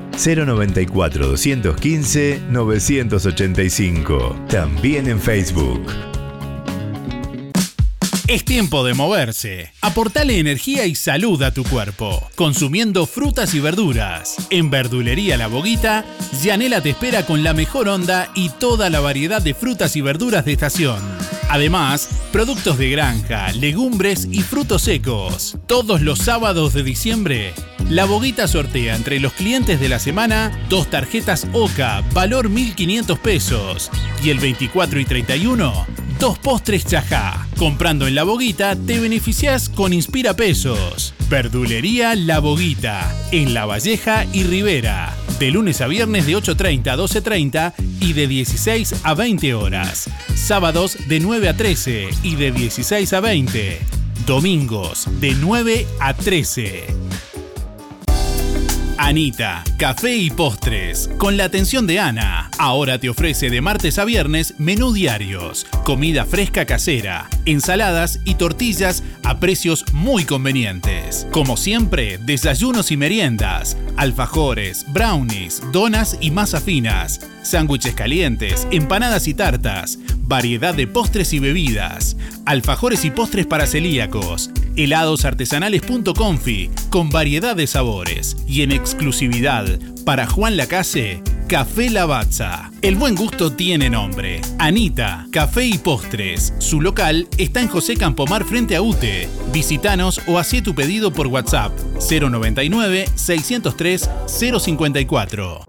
094 215 985. También en Facebook. Es tiempo de moverse. Aportale energía y salud a tu cuerpo, consumiendo frutas y verduras. En Verdulería La Boguita, Yanela te espera con la mejor onda y toda la variedad de frutas y verduras de estación. Además, productos de granja, legumbres y frutos secos. Todos los sábados de diciembre, La Boguita sortea entre los clientes de la semana dos tarjetas OCA, valor 1.500 pesos. Y el 24 y 31, dos postres chajá. Comprando en La Boguita te beneficias con Inspira Pesos. Verdulería La Boguita, en La Valleja y Rivera. De lunes a viernes de 8.30 a 12.30 y de 16 a 20 horas. Sábados de 9 a 13 y de 16 a 20. Domingos de 9 a 13. Anita, café y postres. Con la atención de Ana. Ahora te ofrece de martes a viernes menú diarios, comida fresca casera, ensaladas y tortillas a precios muy convenientes. Como siempre, desayunos y meriendas, alfajores, brownies, donas y masa finas, sándwiches calientes, empanadas y tartas, variedad de postres y bebidas, alfajores y postres para celíacos, heladosartesanales.confi con variedad de sabores y en exclusividad para Juan Lacase, Café Lavazza. El buen gusto tiene nombre. Anita, Café y Postres. Su local está en José Campomar frente a UTE. Visítanos o hacé tu pedido por WhatsApp 099 603 054.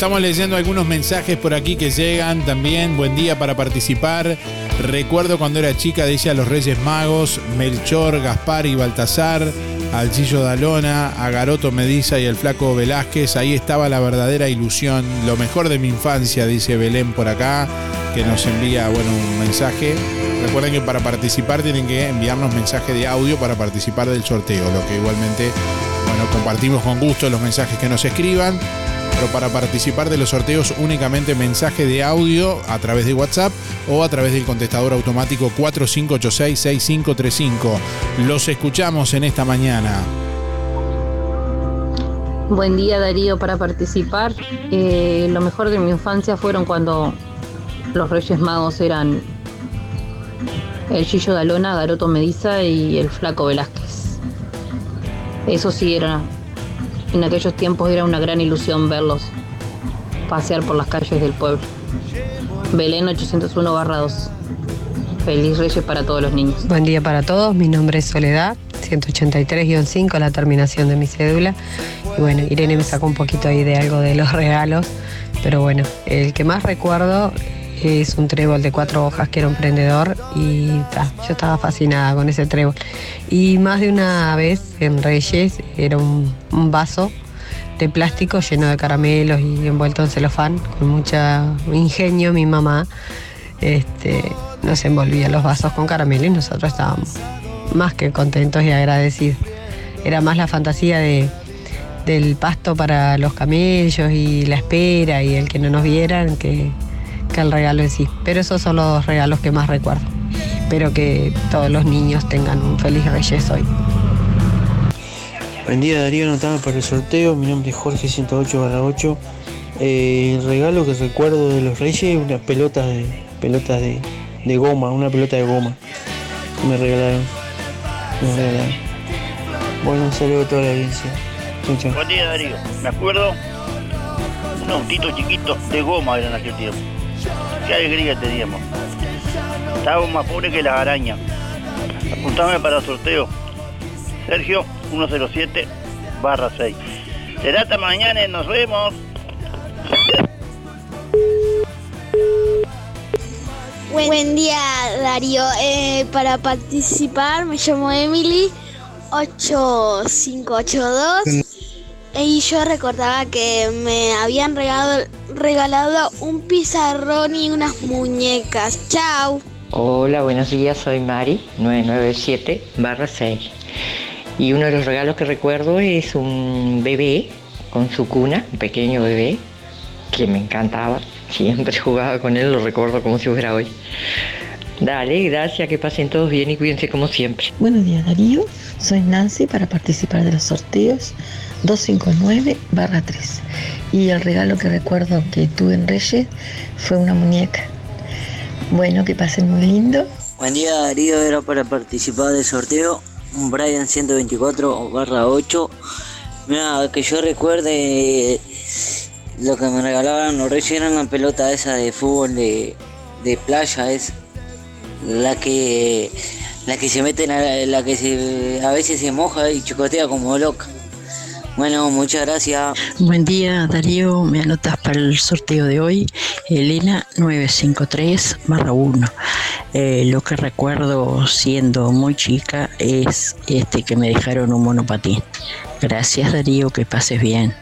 Estamos leyendo algunos mensajes por aquí que llegan también. Buen día para participar. Recuerdo cuando era chica, decía a los Reyes Magos, Melchor, Gaspar y Baltasar, al Chillo Dalona, a Garoto Mediza y al Flaco Velázquez. Ahí estaba la verdadera ilusión. Lo mejor de mi infancia, dice Belén por acá, que nos envía bueno, un mensaje Recuerden que para participar tienen que enviarnos mensaje de audio para participar del sorteo, lo que igualmente, bueno, compartimos con gusto los mensajes que nos escriban. Pero para participar de los sorteos únicamente mensaje de audio a través de WhatsApp o a través del contestador automático 4586-6535. Los escuchamos en esta mañana. Buen día Darío para participar. Eh, lo mejor de mi infancia fueron cuando los Reyes Magos eran el Gillo Dalona, Garoto Mediza y el Flaco Velázquez. Eso sí era, en aquellos tiempos era una gran ilusión verlos pasear por las calles del pueblo. Belén 801 2. Feliz Reyes para todos los niños. Buen día para todos, mi nombre es Soledad, 183-5, la terminación de mi cédula. Y bueno, Irene me sacó un poquito ahí de algo de los regalos, pero bueno, el que más recuerdo es un trébol de cuatro hojas que era un prendedor y yo estaba fascinada con ese trébol. Y más de una vez en Reyes era un, vaso de plástico lleno de caramelos y envuelto en celofán, con mucha ingenio mi mamá. Este, nos envolvía los vasos con caramelo y nosotros estábamos más que contentos y agradecidos. Era más la fantasía de, del pasto para los camellos y la espera y el que no nos vieran que, que el regalo en sí. Pero esos son los dos regalos que más recuerdo. Espero que todos los niños tengan un feliz Reyes hoy. Buen día Darío, anotame para el sorteo. Mi nombre es Jorge 108 8. Eh, el regalo que recuerdo de los Reyes es una pelota de pelotas de, de goma, una pelota de goma. Me regalaron. Me regalaron. Bueno, un saludo a toda la audiencia. Chau, chau. Buen día Darío, me acuerdo un autito chiquito de goma era en aquel tiempo. Qué alegría teníamos. Estábamos más pobres que las arañas. Apuntame para sorteo. Sergio 107 barra 6. Será hasta mañana y nos vemos. Buen, buen día Darío. Eh, para participar me llamo Emily 8582 y yo recordaba que me habían regalado, regalado un pizarrón y unas muñecas. Chao. Hola, buenos días, soy Mari, 997 barra 6. Y uno de los regalos que recuerdo es un bebé con su cuna, un pequeño bebé, que me encantaba. Siempre jugaba con él, lo recuerdo como si fuera hoy. Dale, gracias, que pasen todos bien y cuídense como siempre. Buenos días Darío, soy Nancy para participar de los sorteos 259-3. Y el regalo que recuerdo que tuve en Reyes fue una muñeca. Bueno, que pasen muy lindo. Buen día Darío, era para participar del sorteo, un Brian 124 8. Mira, que yo recuerde lo que me regalaban los reyes era una pelota esa de fútbol de, de playa, es la que la que se mete la, que se, a veces se moja y chocotea como loca. Bueno, muchas gracias. Buen día Darío, me anotas para el sorteo de hoy, Elena 953 1. Eh, lo que recuerdo siendo muy chica es este que me dejaron un monopatín. Gracias Darío, que pases bien.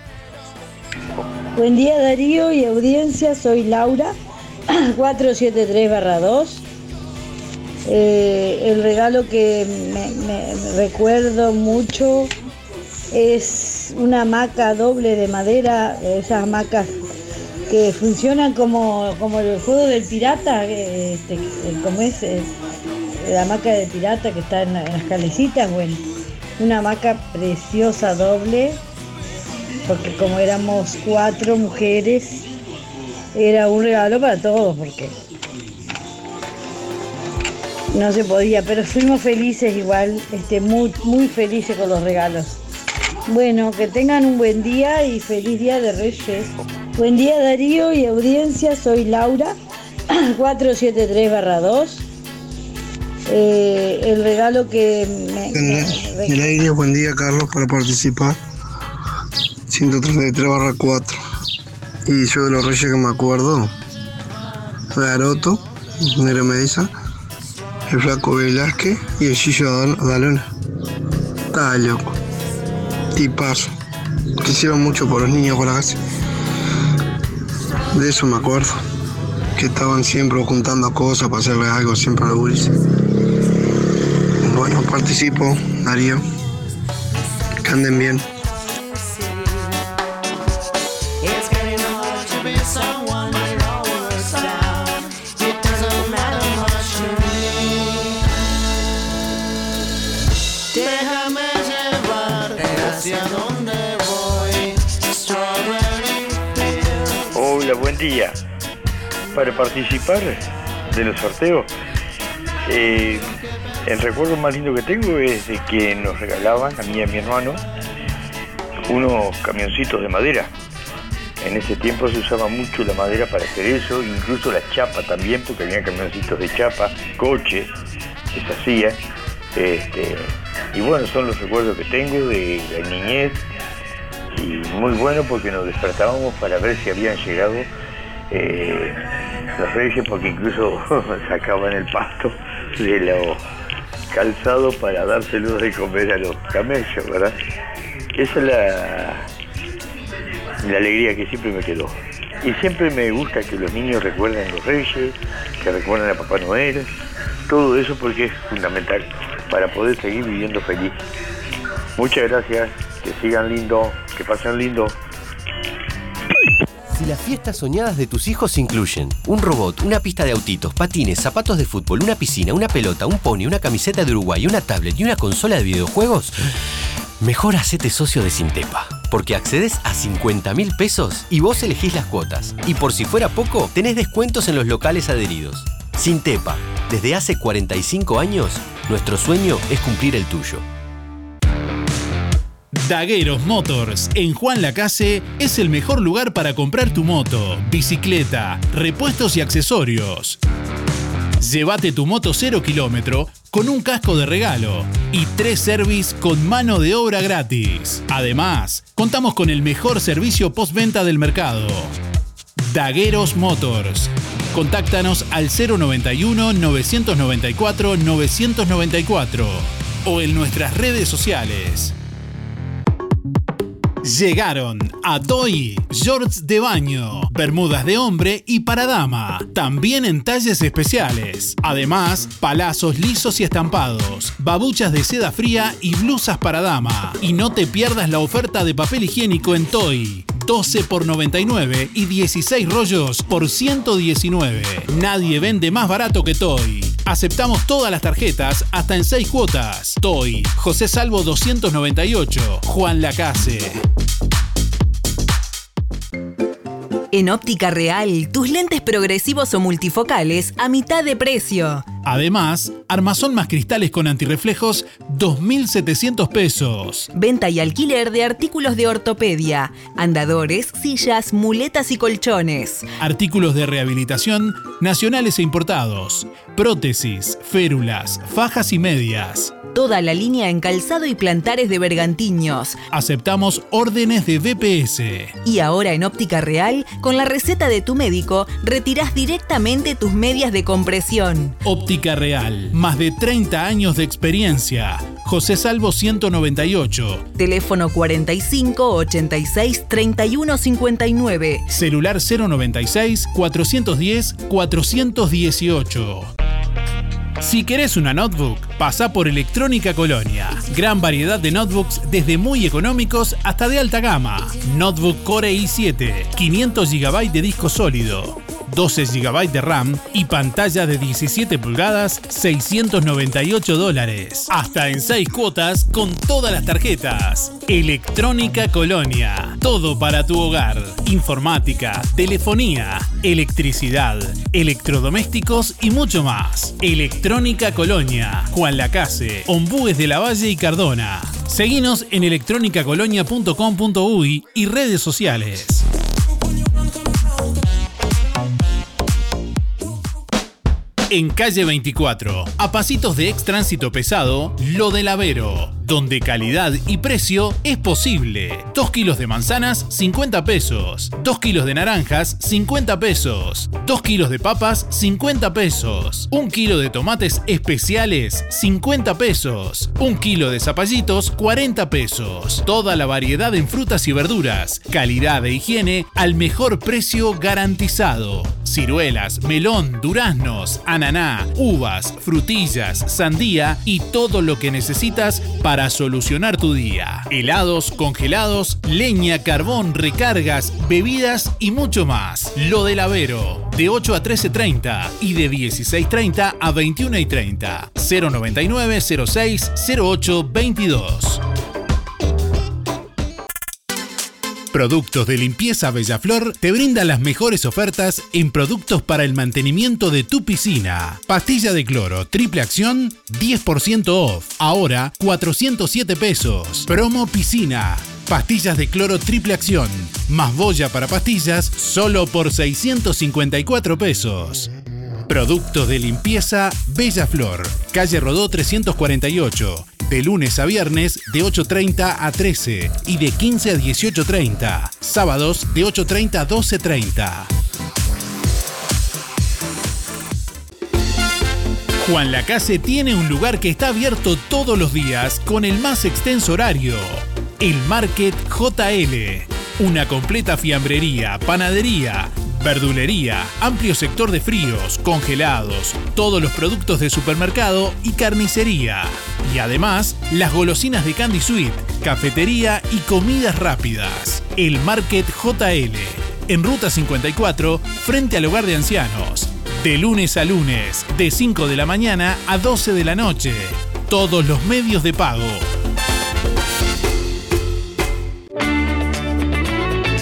Buen día Darío y audiencia, soy Laura 473 2. Eh, el regalo que me, me recuerdo mucho es una hamaca doble de madera, esas hamacas que funcionan como, como el juego del pirata, este, como es eh, la hamaca del pirata que está en, la- en las calecitas, bueno, una hamaca preciosa doble, porque como éramos cuatro mujeres, era un regalo para todos, porque no se podía, pero fuimos felices igual, este, muy, muy felices con los regalos. Bueno, que tengan un buen día y feliz día de Reyes. Buen día Darío y audiencia, soy Laura, 473 2. Eh, el regalo que me, me- el aire, buen día Carlos para participar. 133 barra 4. Y yo de los reyes que me acuerdo, Garoto, Nero Mediza, el flaco Velázquez y el Gillo Dal- Dalona. Estaba loco. Tipazo. Que hicieron mucho por los niños por la. De eso me acuerdo. que estaban siempre ocultando cosas para hacerle algo siempre a los. Bueno, participo, Darío. Que anden bien. Para participar de los sorteos, eh, el recuerdo más lindo que tengo es de que nos regalaban a mí y a mi hermano unos camioncitos de madera. En ese tiempo se usaba mucho la madera para hacer eso, incluso la chapa también, porque había camioncitos de chapa, coches que se hacía. Este, y bueno, son los recuerdos que tengo de la niñez y muy bueno porque nos despertábamos para ver si habían llegado eh, los reyes porque incluso sacaban el pasto de los calzados para dárselos de comer a los camellos, ¿verdad? Esa es la, la alegría que siempre me quedó. Y siempre me gusta que los niños recuerden los reyes, que recuerden a Papá Noel, todo eso porque es fundamental para poder seguir viviendo feliz. Muchas gracias, que sigan lindo, que pasen lindo. Si las fiestas soñadas de tus hijos incluyen un robot, una pista de autitos, patines, zapatos de fútbol, una piscina, una pelota, un pony, una camiseta de Uruguay, una tablet y una consola de videojuegos, mejor hacete socio de Sintepa. Porque accedes a 50 mil pesos y vos elegís las cuotas. Y por si fuera poco, tenés descuentos en los locales adheridos. Sintepa, desde hace 45 años, nuestro sueño es cumplir el tuyo. Dagueros Motors en Juan Lacase es el mejor lugar para comprar tu moto, bicicleta, repuestos y accesorios. Llévate tu moto 0 kilómetro con un casco de regalo y tres service con mano de obra gratis. Además, contamos con el mejor servicio postventa del mercado. Dagueros Motors. Contáctanos al 091 994 994 o en nuestras redes sociales. Llegaron a Toy shorts de baño, bermudas de hombre y para dama, también en talles especiales. Además, palazos lisos y estampados, babuchas de seda fría y blusas para dama. Y no te pierdas la oferta de papel higiénico en Toy. 12 por 99 y 16 rollos por 119. Nadie vende más barato que Toy. Aceptamos todas las tarjetas hasta en 6 cuotas. Toy, José Salvo 298, Juan Lacase. En Óptica Real, tus lentes progresivos o multifocales a mitad de precio. Además, armazón más cristales con antirreflejos, 2.700 pesos. Venta y alquiler de artículos de ortopedia, andadores, sillas, muletas y colchones. Artículos de rehabilitación nacionales e importados. Prótesis, férulas, fajas y medias. Toda la línea en calzado y plantares de bergantiños. Aceptamos órdenes de BPS. Y ahora en Óptica Real, con la receta de tu médico, retirás directamente tus medias de compresión. Óptica Real, más de 30 años de experiencia. José Salvo 198. Teléfono 45 86 31 59. Celular 096 410 418. Si querés una notebook, pasa por Electrónica Colonia. Gran variedad de notebooks desde muy económicos hasta de alta gama. Notebook Core i7, 500 GB de disco sólido, 12 GB de RAM y pantalla de 17 pulgadas, 698 dólares. Hasta en 6 cuotas con todas las tarjetas. Electrónica Colonia. Todo para tu hogar. Informática, telefonía, electricidad, electrodomésticos y mucho más. Electrónica Colonia. Juan Lacase, Ombúes de la Valle y Cardona. Seguinos en electronicacolonia.com.uy y redes sociales. En calle 24, a pasitos de ex tránsito pesado, Lo del Avero. Donde calidad y precio es posible. 2 kilos de manzanas, 50 pesos. 2 kilos de naranjas, 50 pesos. 2 kilos de papas, 50 pesos. 1 kilo de tomates especiales, 50 pesos. 1 kilo de zapallitos, 40 pesos. Toda la variedad en frutas y verduras. Calidad e higiene al mejor precio garantizado. Ciruelas, melón, duraznos, ananá, uvas, frutillas, sandía y todo lo que necesitas para solucionar tu día. Helados, congelados, leña, carbón, recargas, bebidas y mucho más. Lo del Avero, de 8 a 13.30 y de 16.30 a 21.30. 099 06 08 22. Productos de Limpieza Bellaflor te brinda las mejores ofertas en productos para el mantenimiento de tu piscina. Pastilla de cloro, triple acción, 10% off. Ahora 407 pesos. Promo piscina. Pastillas de cloro triple acción, más boya para pastillas, solo por 654 pesos. Productos de limpieza Bella Flor, calle Rodó 348, de lunes a viernes de 8.30 a 13 y de 15 a 18.30, sábados de 8.30 a 12.30. Juan Lacase tiene un lugar que está abierto todos los días con el más extenso horario. El Market JL. Una completa fiambrería, panadería, verdulería, amplio sector de fríos, congelados, todos los productos de supermercado y carnicería. Y además, las golosinas de Candy Sweet, cafetería y comidas rápidas. El Market JL. En Ruta 54, frente al hogar de ancianos. De lunes a lunes, de 5 de la mañana a 12 de la noche. Todos los medios de pago.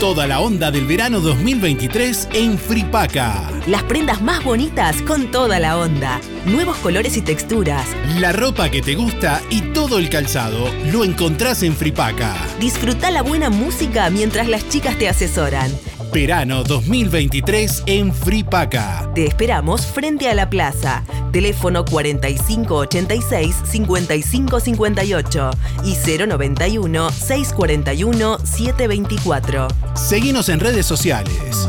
Toda la onda del verano 2023 en Fripaca. Las prendas más bonitas con toda la onda. Nuevos colores y texturas. La ropa que te gusta y todo el calzado lo encontrás en Fripaca. Disfruta la buena música mientras las chicas te asesoran. Verano 2023 en Fripaca. Te esperamos frente a la plaza. Teléfono 4586-5558 y 091-641-724. Seguinos en redes sociales.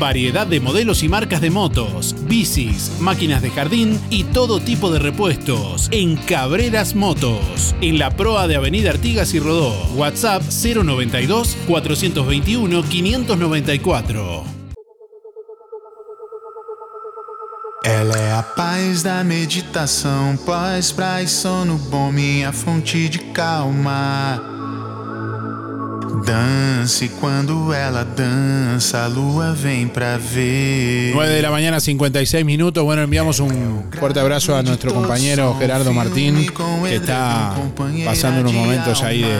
Variedad de modelos y marcas de motos, bicis, máquinas de jardín y todo tipo de repuestos en Cabreras Motos. En la proa de Avenida Artigas y Rodó. WhatsApp 092 421 594. Ela é a paz da meditação, pós pra e sono bom, minha fonte de calma. Dance quando ela dança, a lua vem pra ver. 9 de la mañana, 56 minutos. Bueno, enviamos un fuerte abrazo a nuestro compañero Gerardo Martín, que está pasando unos momentos ahí de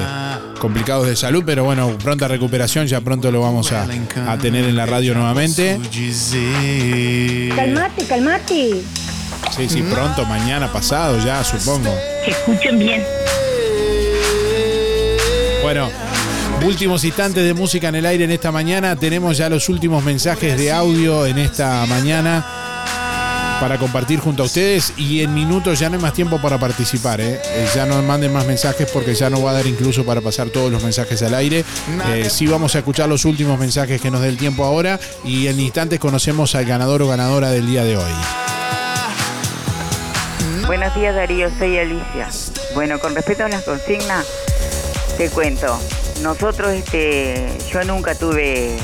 complicados de salud, pero bueno, pronta recuperación, ya pronto lo vamos a, a tener en la radio nuevamente. Calmate, calmate. Sí, sí, pronto, mañana, pasado, ya supongo. Que escuchen bien. Bueno, últimos instantes de música en el aire en esta mañana. Tenemos ya los últimos mensajes de audio en esta mañana para compartir junto a ustedes y en minutos ya no hay más tiempo para participar. ¿eh? Eh, ya no manden más mensajes porque ya no va a dar incluso para pasar todos los mensajes al aire. Eh, sí vamos a escuchar los últimos mensajes que nos dé el tiempo ahora y en instantes conocemos al ganador o ganadora del día de hoy. Buenos días Darío, soy Alicia. Bueno, con respecto a las consignas, te cuento. Nosotros, este, yo nunca tuve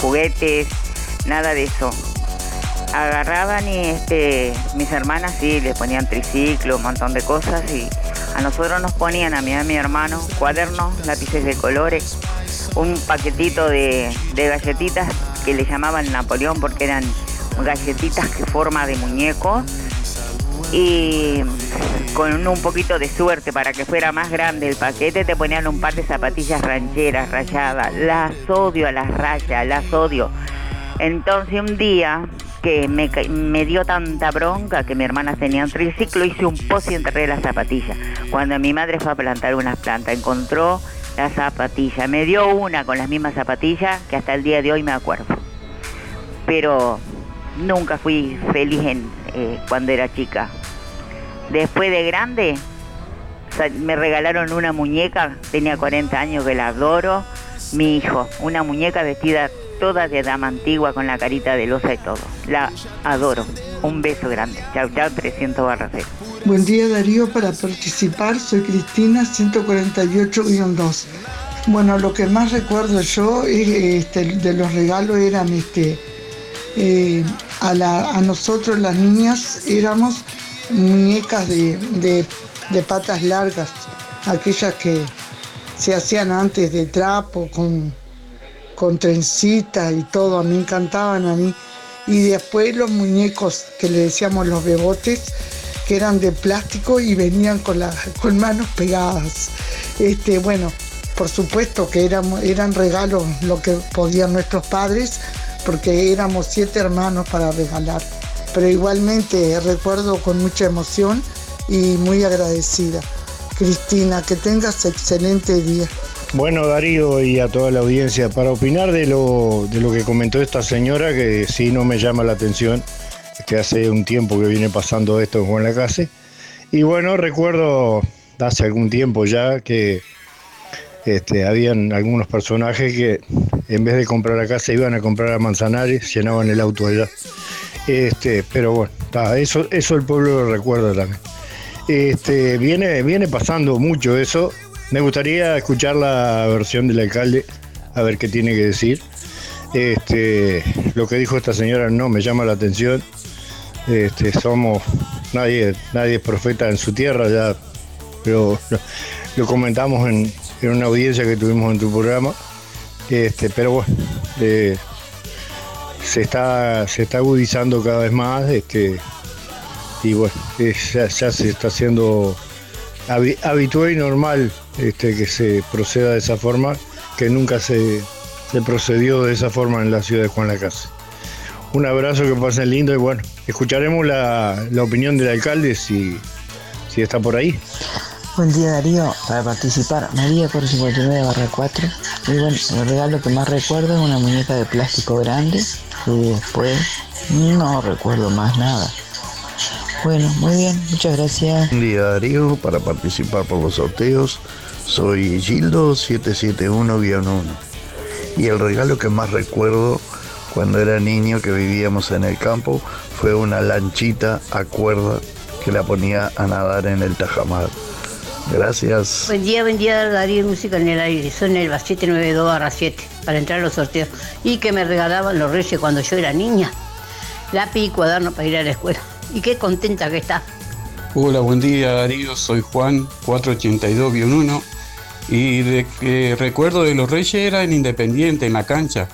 juguetes, nada de eso. Agarraban y este, mis hermanas sí, les ponían triciclo, un montón de cosas y a nosotros nos ponían, a mí y a mi hermano, cuadernos, lápices de colores, un paquetito de, de galletitas que le llamaban Napoleón porque eran galletitas que forma de muñeco Y con un poquito de suerte para que fuera más grande el paquete te ponían un par de zapatillas rancheras rayadas. Las odio a las rayas, las odio. Entonces un día que me, me dio tanta bronca que mi hermana tenía un triciclo, hice un pozo y enterré las zapatillas. Cuando mi madre fue a plantar unas plantas, encontró la zapatilla. Me dio una con las mismas zapatillas que hasta el día de hoy me acuerdo. Pero nunca fui feliz en, eh, cuando era chica. Después de grande, me regalaron una muñeca, tenía 40 años que la adoro, mi hijo, una muñeca vestida toda de dama antigua con la carita de losa y todo. La adoro. Un beso grande. Chau, chau, 300 barra cero. Buen día Darío, para participar soy Cristina 148-2. Bueno, lo que más recuerdo yo es, este, de los regalos eran este, eh, a, a nosotros las niñas éramos muñecas de, de- de patas largas, aquellas que se hacían antes de trapo, con, con trencita y todo, me encantaban a mí. Y después los muñecos que le decíamos los bebotes, que eran de plástico y venían con, las con manos pegadas. Este, bueno, por supuesto que éramos, eran regalos lo que podían nuestros padres, porque éramos siete hermanos para regalar. Pero igualmente recuerdo con mucha emoción y muy agradecida. Cristina, que tengas excelente día. Bueno, Darío y a toda la audiencia, para opinar de lo, de lo que comentó esta señora, que sí no me llama la atención, que hace un tiempo que viene pasando esto en Juan Lacase. Y bueno, recuerdo hace algún tiempo ya que este, habían algunos personajes que en vez de comprar acá se iban a comprar a Manzanares, llenaban el auto allá. Este, pero bueno, ta, eso, eso el pueblo lo recuerda también. Este, viene, viene pasando mucho eso. Me gustaría escuchar la versión del alcalde, a ver qué tiene que decir. Este, lo que dijo esta señora no me llama la atención. Este, somos, nadie, nadie es profeta en su tierra, ya, pero lo, comentamos en, en una audiencia que tuvimos en tu programa. Este, pero bueno, eh, se está, se está agudizando cada vez más, este, y bueno, ya, se está haciendo habi- habitual y normal este, que se proceda de esa forma, que nunca se, se procedió de esa forma en la ciudad de Juan Lacase. Un abrazo, que pasen lindo y bueno, escucharemos la, la opinión del alcalde si, si está por ahí. Buen día Darío, para participar, María por 59 barra 4. Y bueno, el regalo que más recuerdo es una muñeca de plástico grande y después no recuerdo más nada. Bueno, muy bien, muchas gracias. Buen día Darío, para participar por los sorteos soy Gildo 771-1 y el regalo que más recuerdo cuando era niño que vivíamos en el campo fue una lanchita a cuerda que la ponía a nadar en el tajamar. Gracias. Buen día, buen día, Darío Música en el aire. Soy Nelva 792 7 para entrar a los sorteos. Y que me regalaban los reyes cuando yo era niña. Lápiz y cuaderno para ir a la escuela. Y qué contenta que está. Hola, buen día Darío, soy Juan 482-1 y de que recuerdo de los Reyes era en Independiente, en la cancha,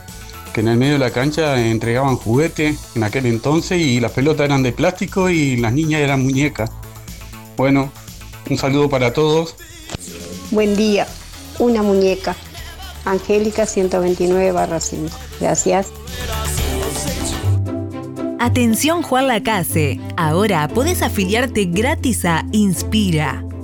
que en el medio de la cancha entregaban juguetes en aquel entonces y las pelotas eran de plástico y las niñas eran muñecas. Bueno, un saludo para todos. Buen día, una muñeca. Angélica 129 barra 5. Gracias. Atención Juan Lacase, ahora podés afiliarte gratis a Inspira.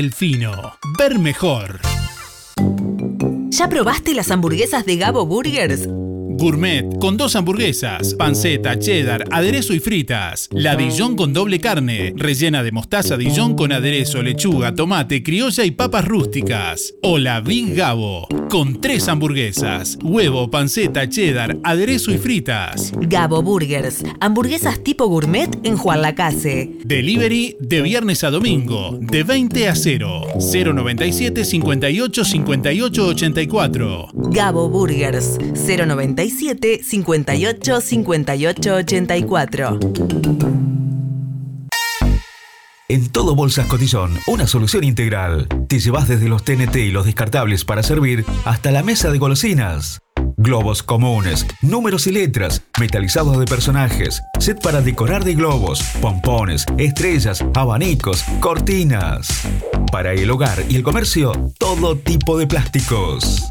Delfino. Ver mejor. ¿Ya probaste las hamburguesas de Gabo Burgers? Gourmet con dos hamburguesas, panceta, cheddar, aderezo y fritas. La Dijon con doble carne, rellena de mostaza Dijon con aderezo, lechuga, tomate, criolla y papas rústicas. O la Big Gabo con tres hamburguesas, huevo, panceta, cheddar, aderezo y fritas. Gabo Burgers, hamburguesas tipo gourmet en Juan Lacase. Delivery de viernes a domingo, de 20 a 0. 097 58 58 84. Gabo Burgers, 097 58 58 84. En todo Bolsas Cotillón, una solución integral. Te llevas desde los TNT y los descartables para servir hasta la mesa de golosinas. Globos comunes, números y letras, metalizados de personajes, set para decorar de globos, pompones, estrellas, abanicos, cortinas. Para el hogar y el comercio, todo tipo de plásticos.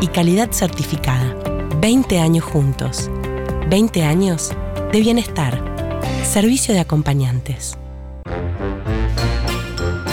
y calidad certificada. 20 años juntos. 20 años de bienestar. Servicio de acompañantes.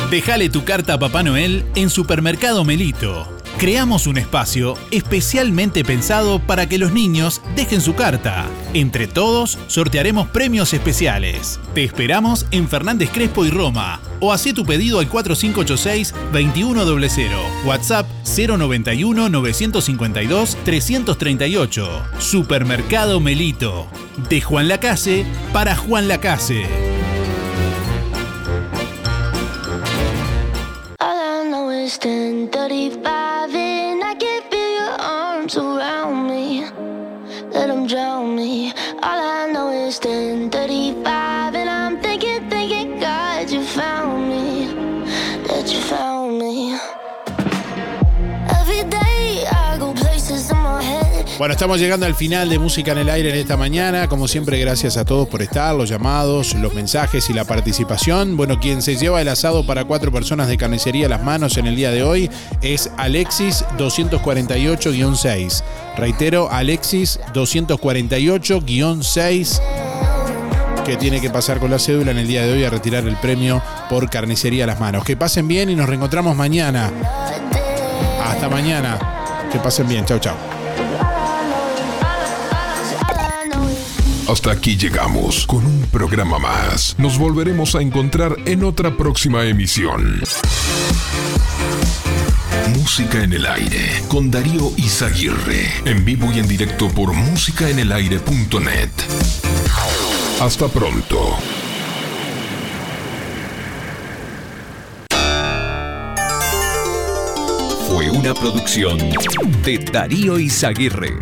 Déjale tu carta a Papá Noel en Supermercado Melito. Creamos un espacio especialmente pensado para que los niños dejen su carta. Entre todos sortearemos premios especiales. Te esperamos en Fernández Crespo y Roma o hacé tu pedido al 4586-2100. WhatsApp 091 952 338. Supermercado Melito. De Juan Lacase para Juan Lacase. All I know 1035 and I can feel your arms around me. Let them drown me. All I know is 1035 Bueno, estamos llegando al final de Música en el Aire en esta mañana. Como siempre, gracias a todos por estar, los llamados, los mensajes y la participación. Bueno, quien se lleva el asado para cuatro personas de carnicería a las manos en el día de hoy es Alexis 248-6. Reitero, Alexis 248-6 que tiene que pasar con la cédula en el día de hoy a retirar el premio por carnicería a las manos. Que pasen bien y nos reencontramos mañana. Hasta mañana. Que pasen bien. Chau, chau. Hasta aquí llegamos con un programa más. Nos volveremos a encontrar en otra próxima emisión. Música en el aire con Darío Izaguirre. En vivo y en directo por musicaenelaire.net. Hasta pronto. Fue una producción de Darío Izaguirre.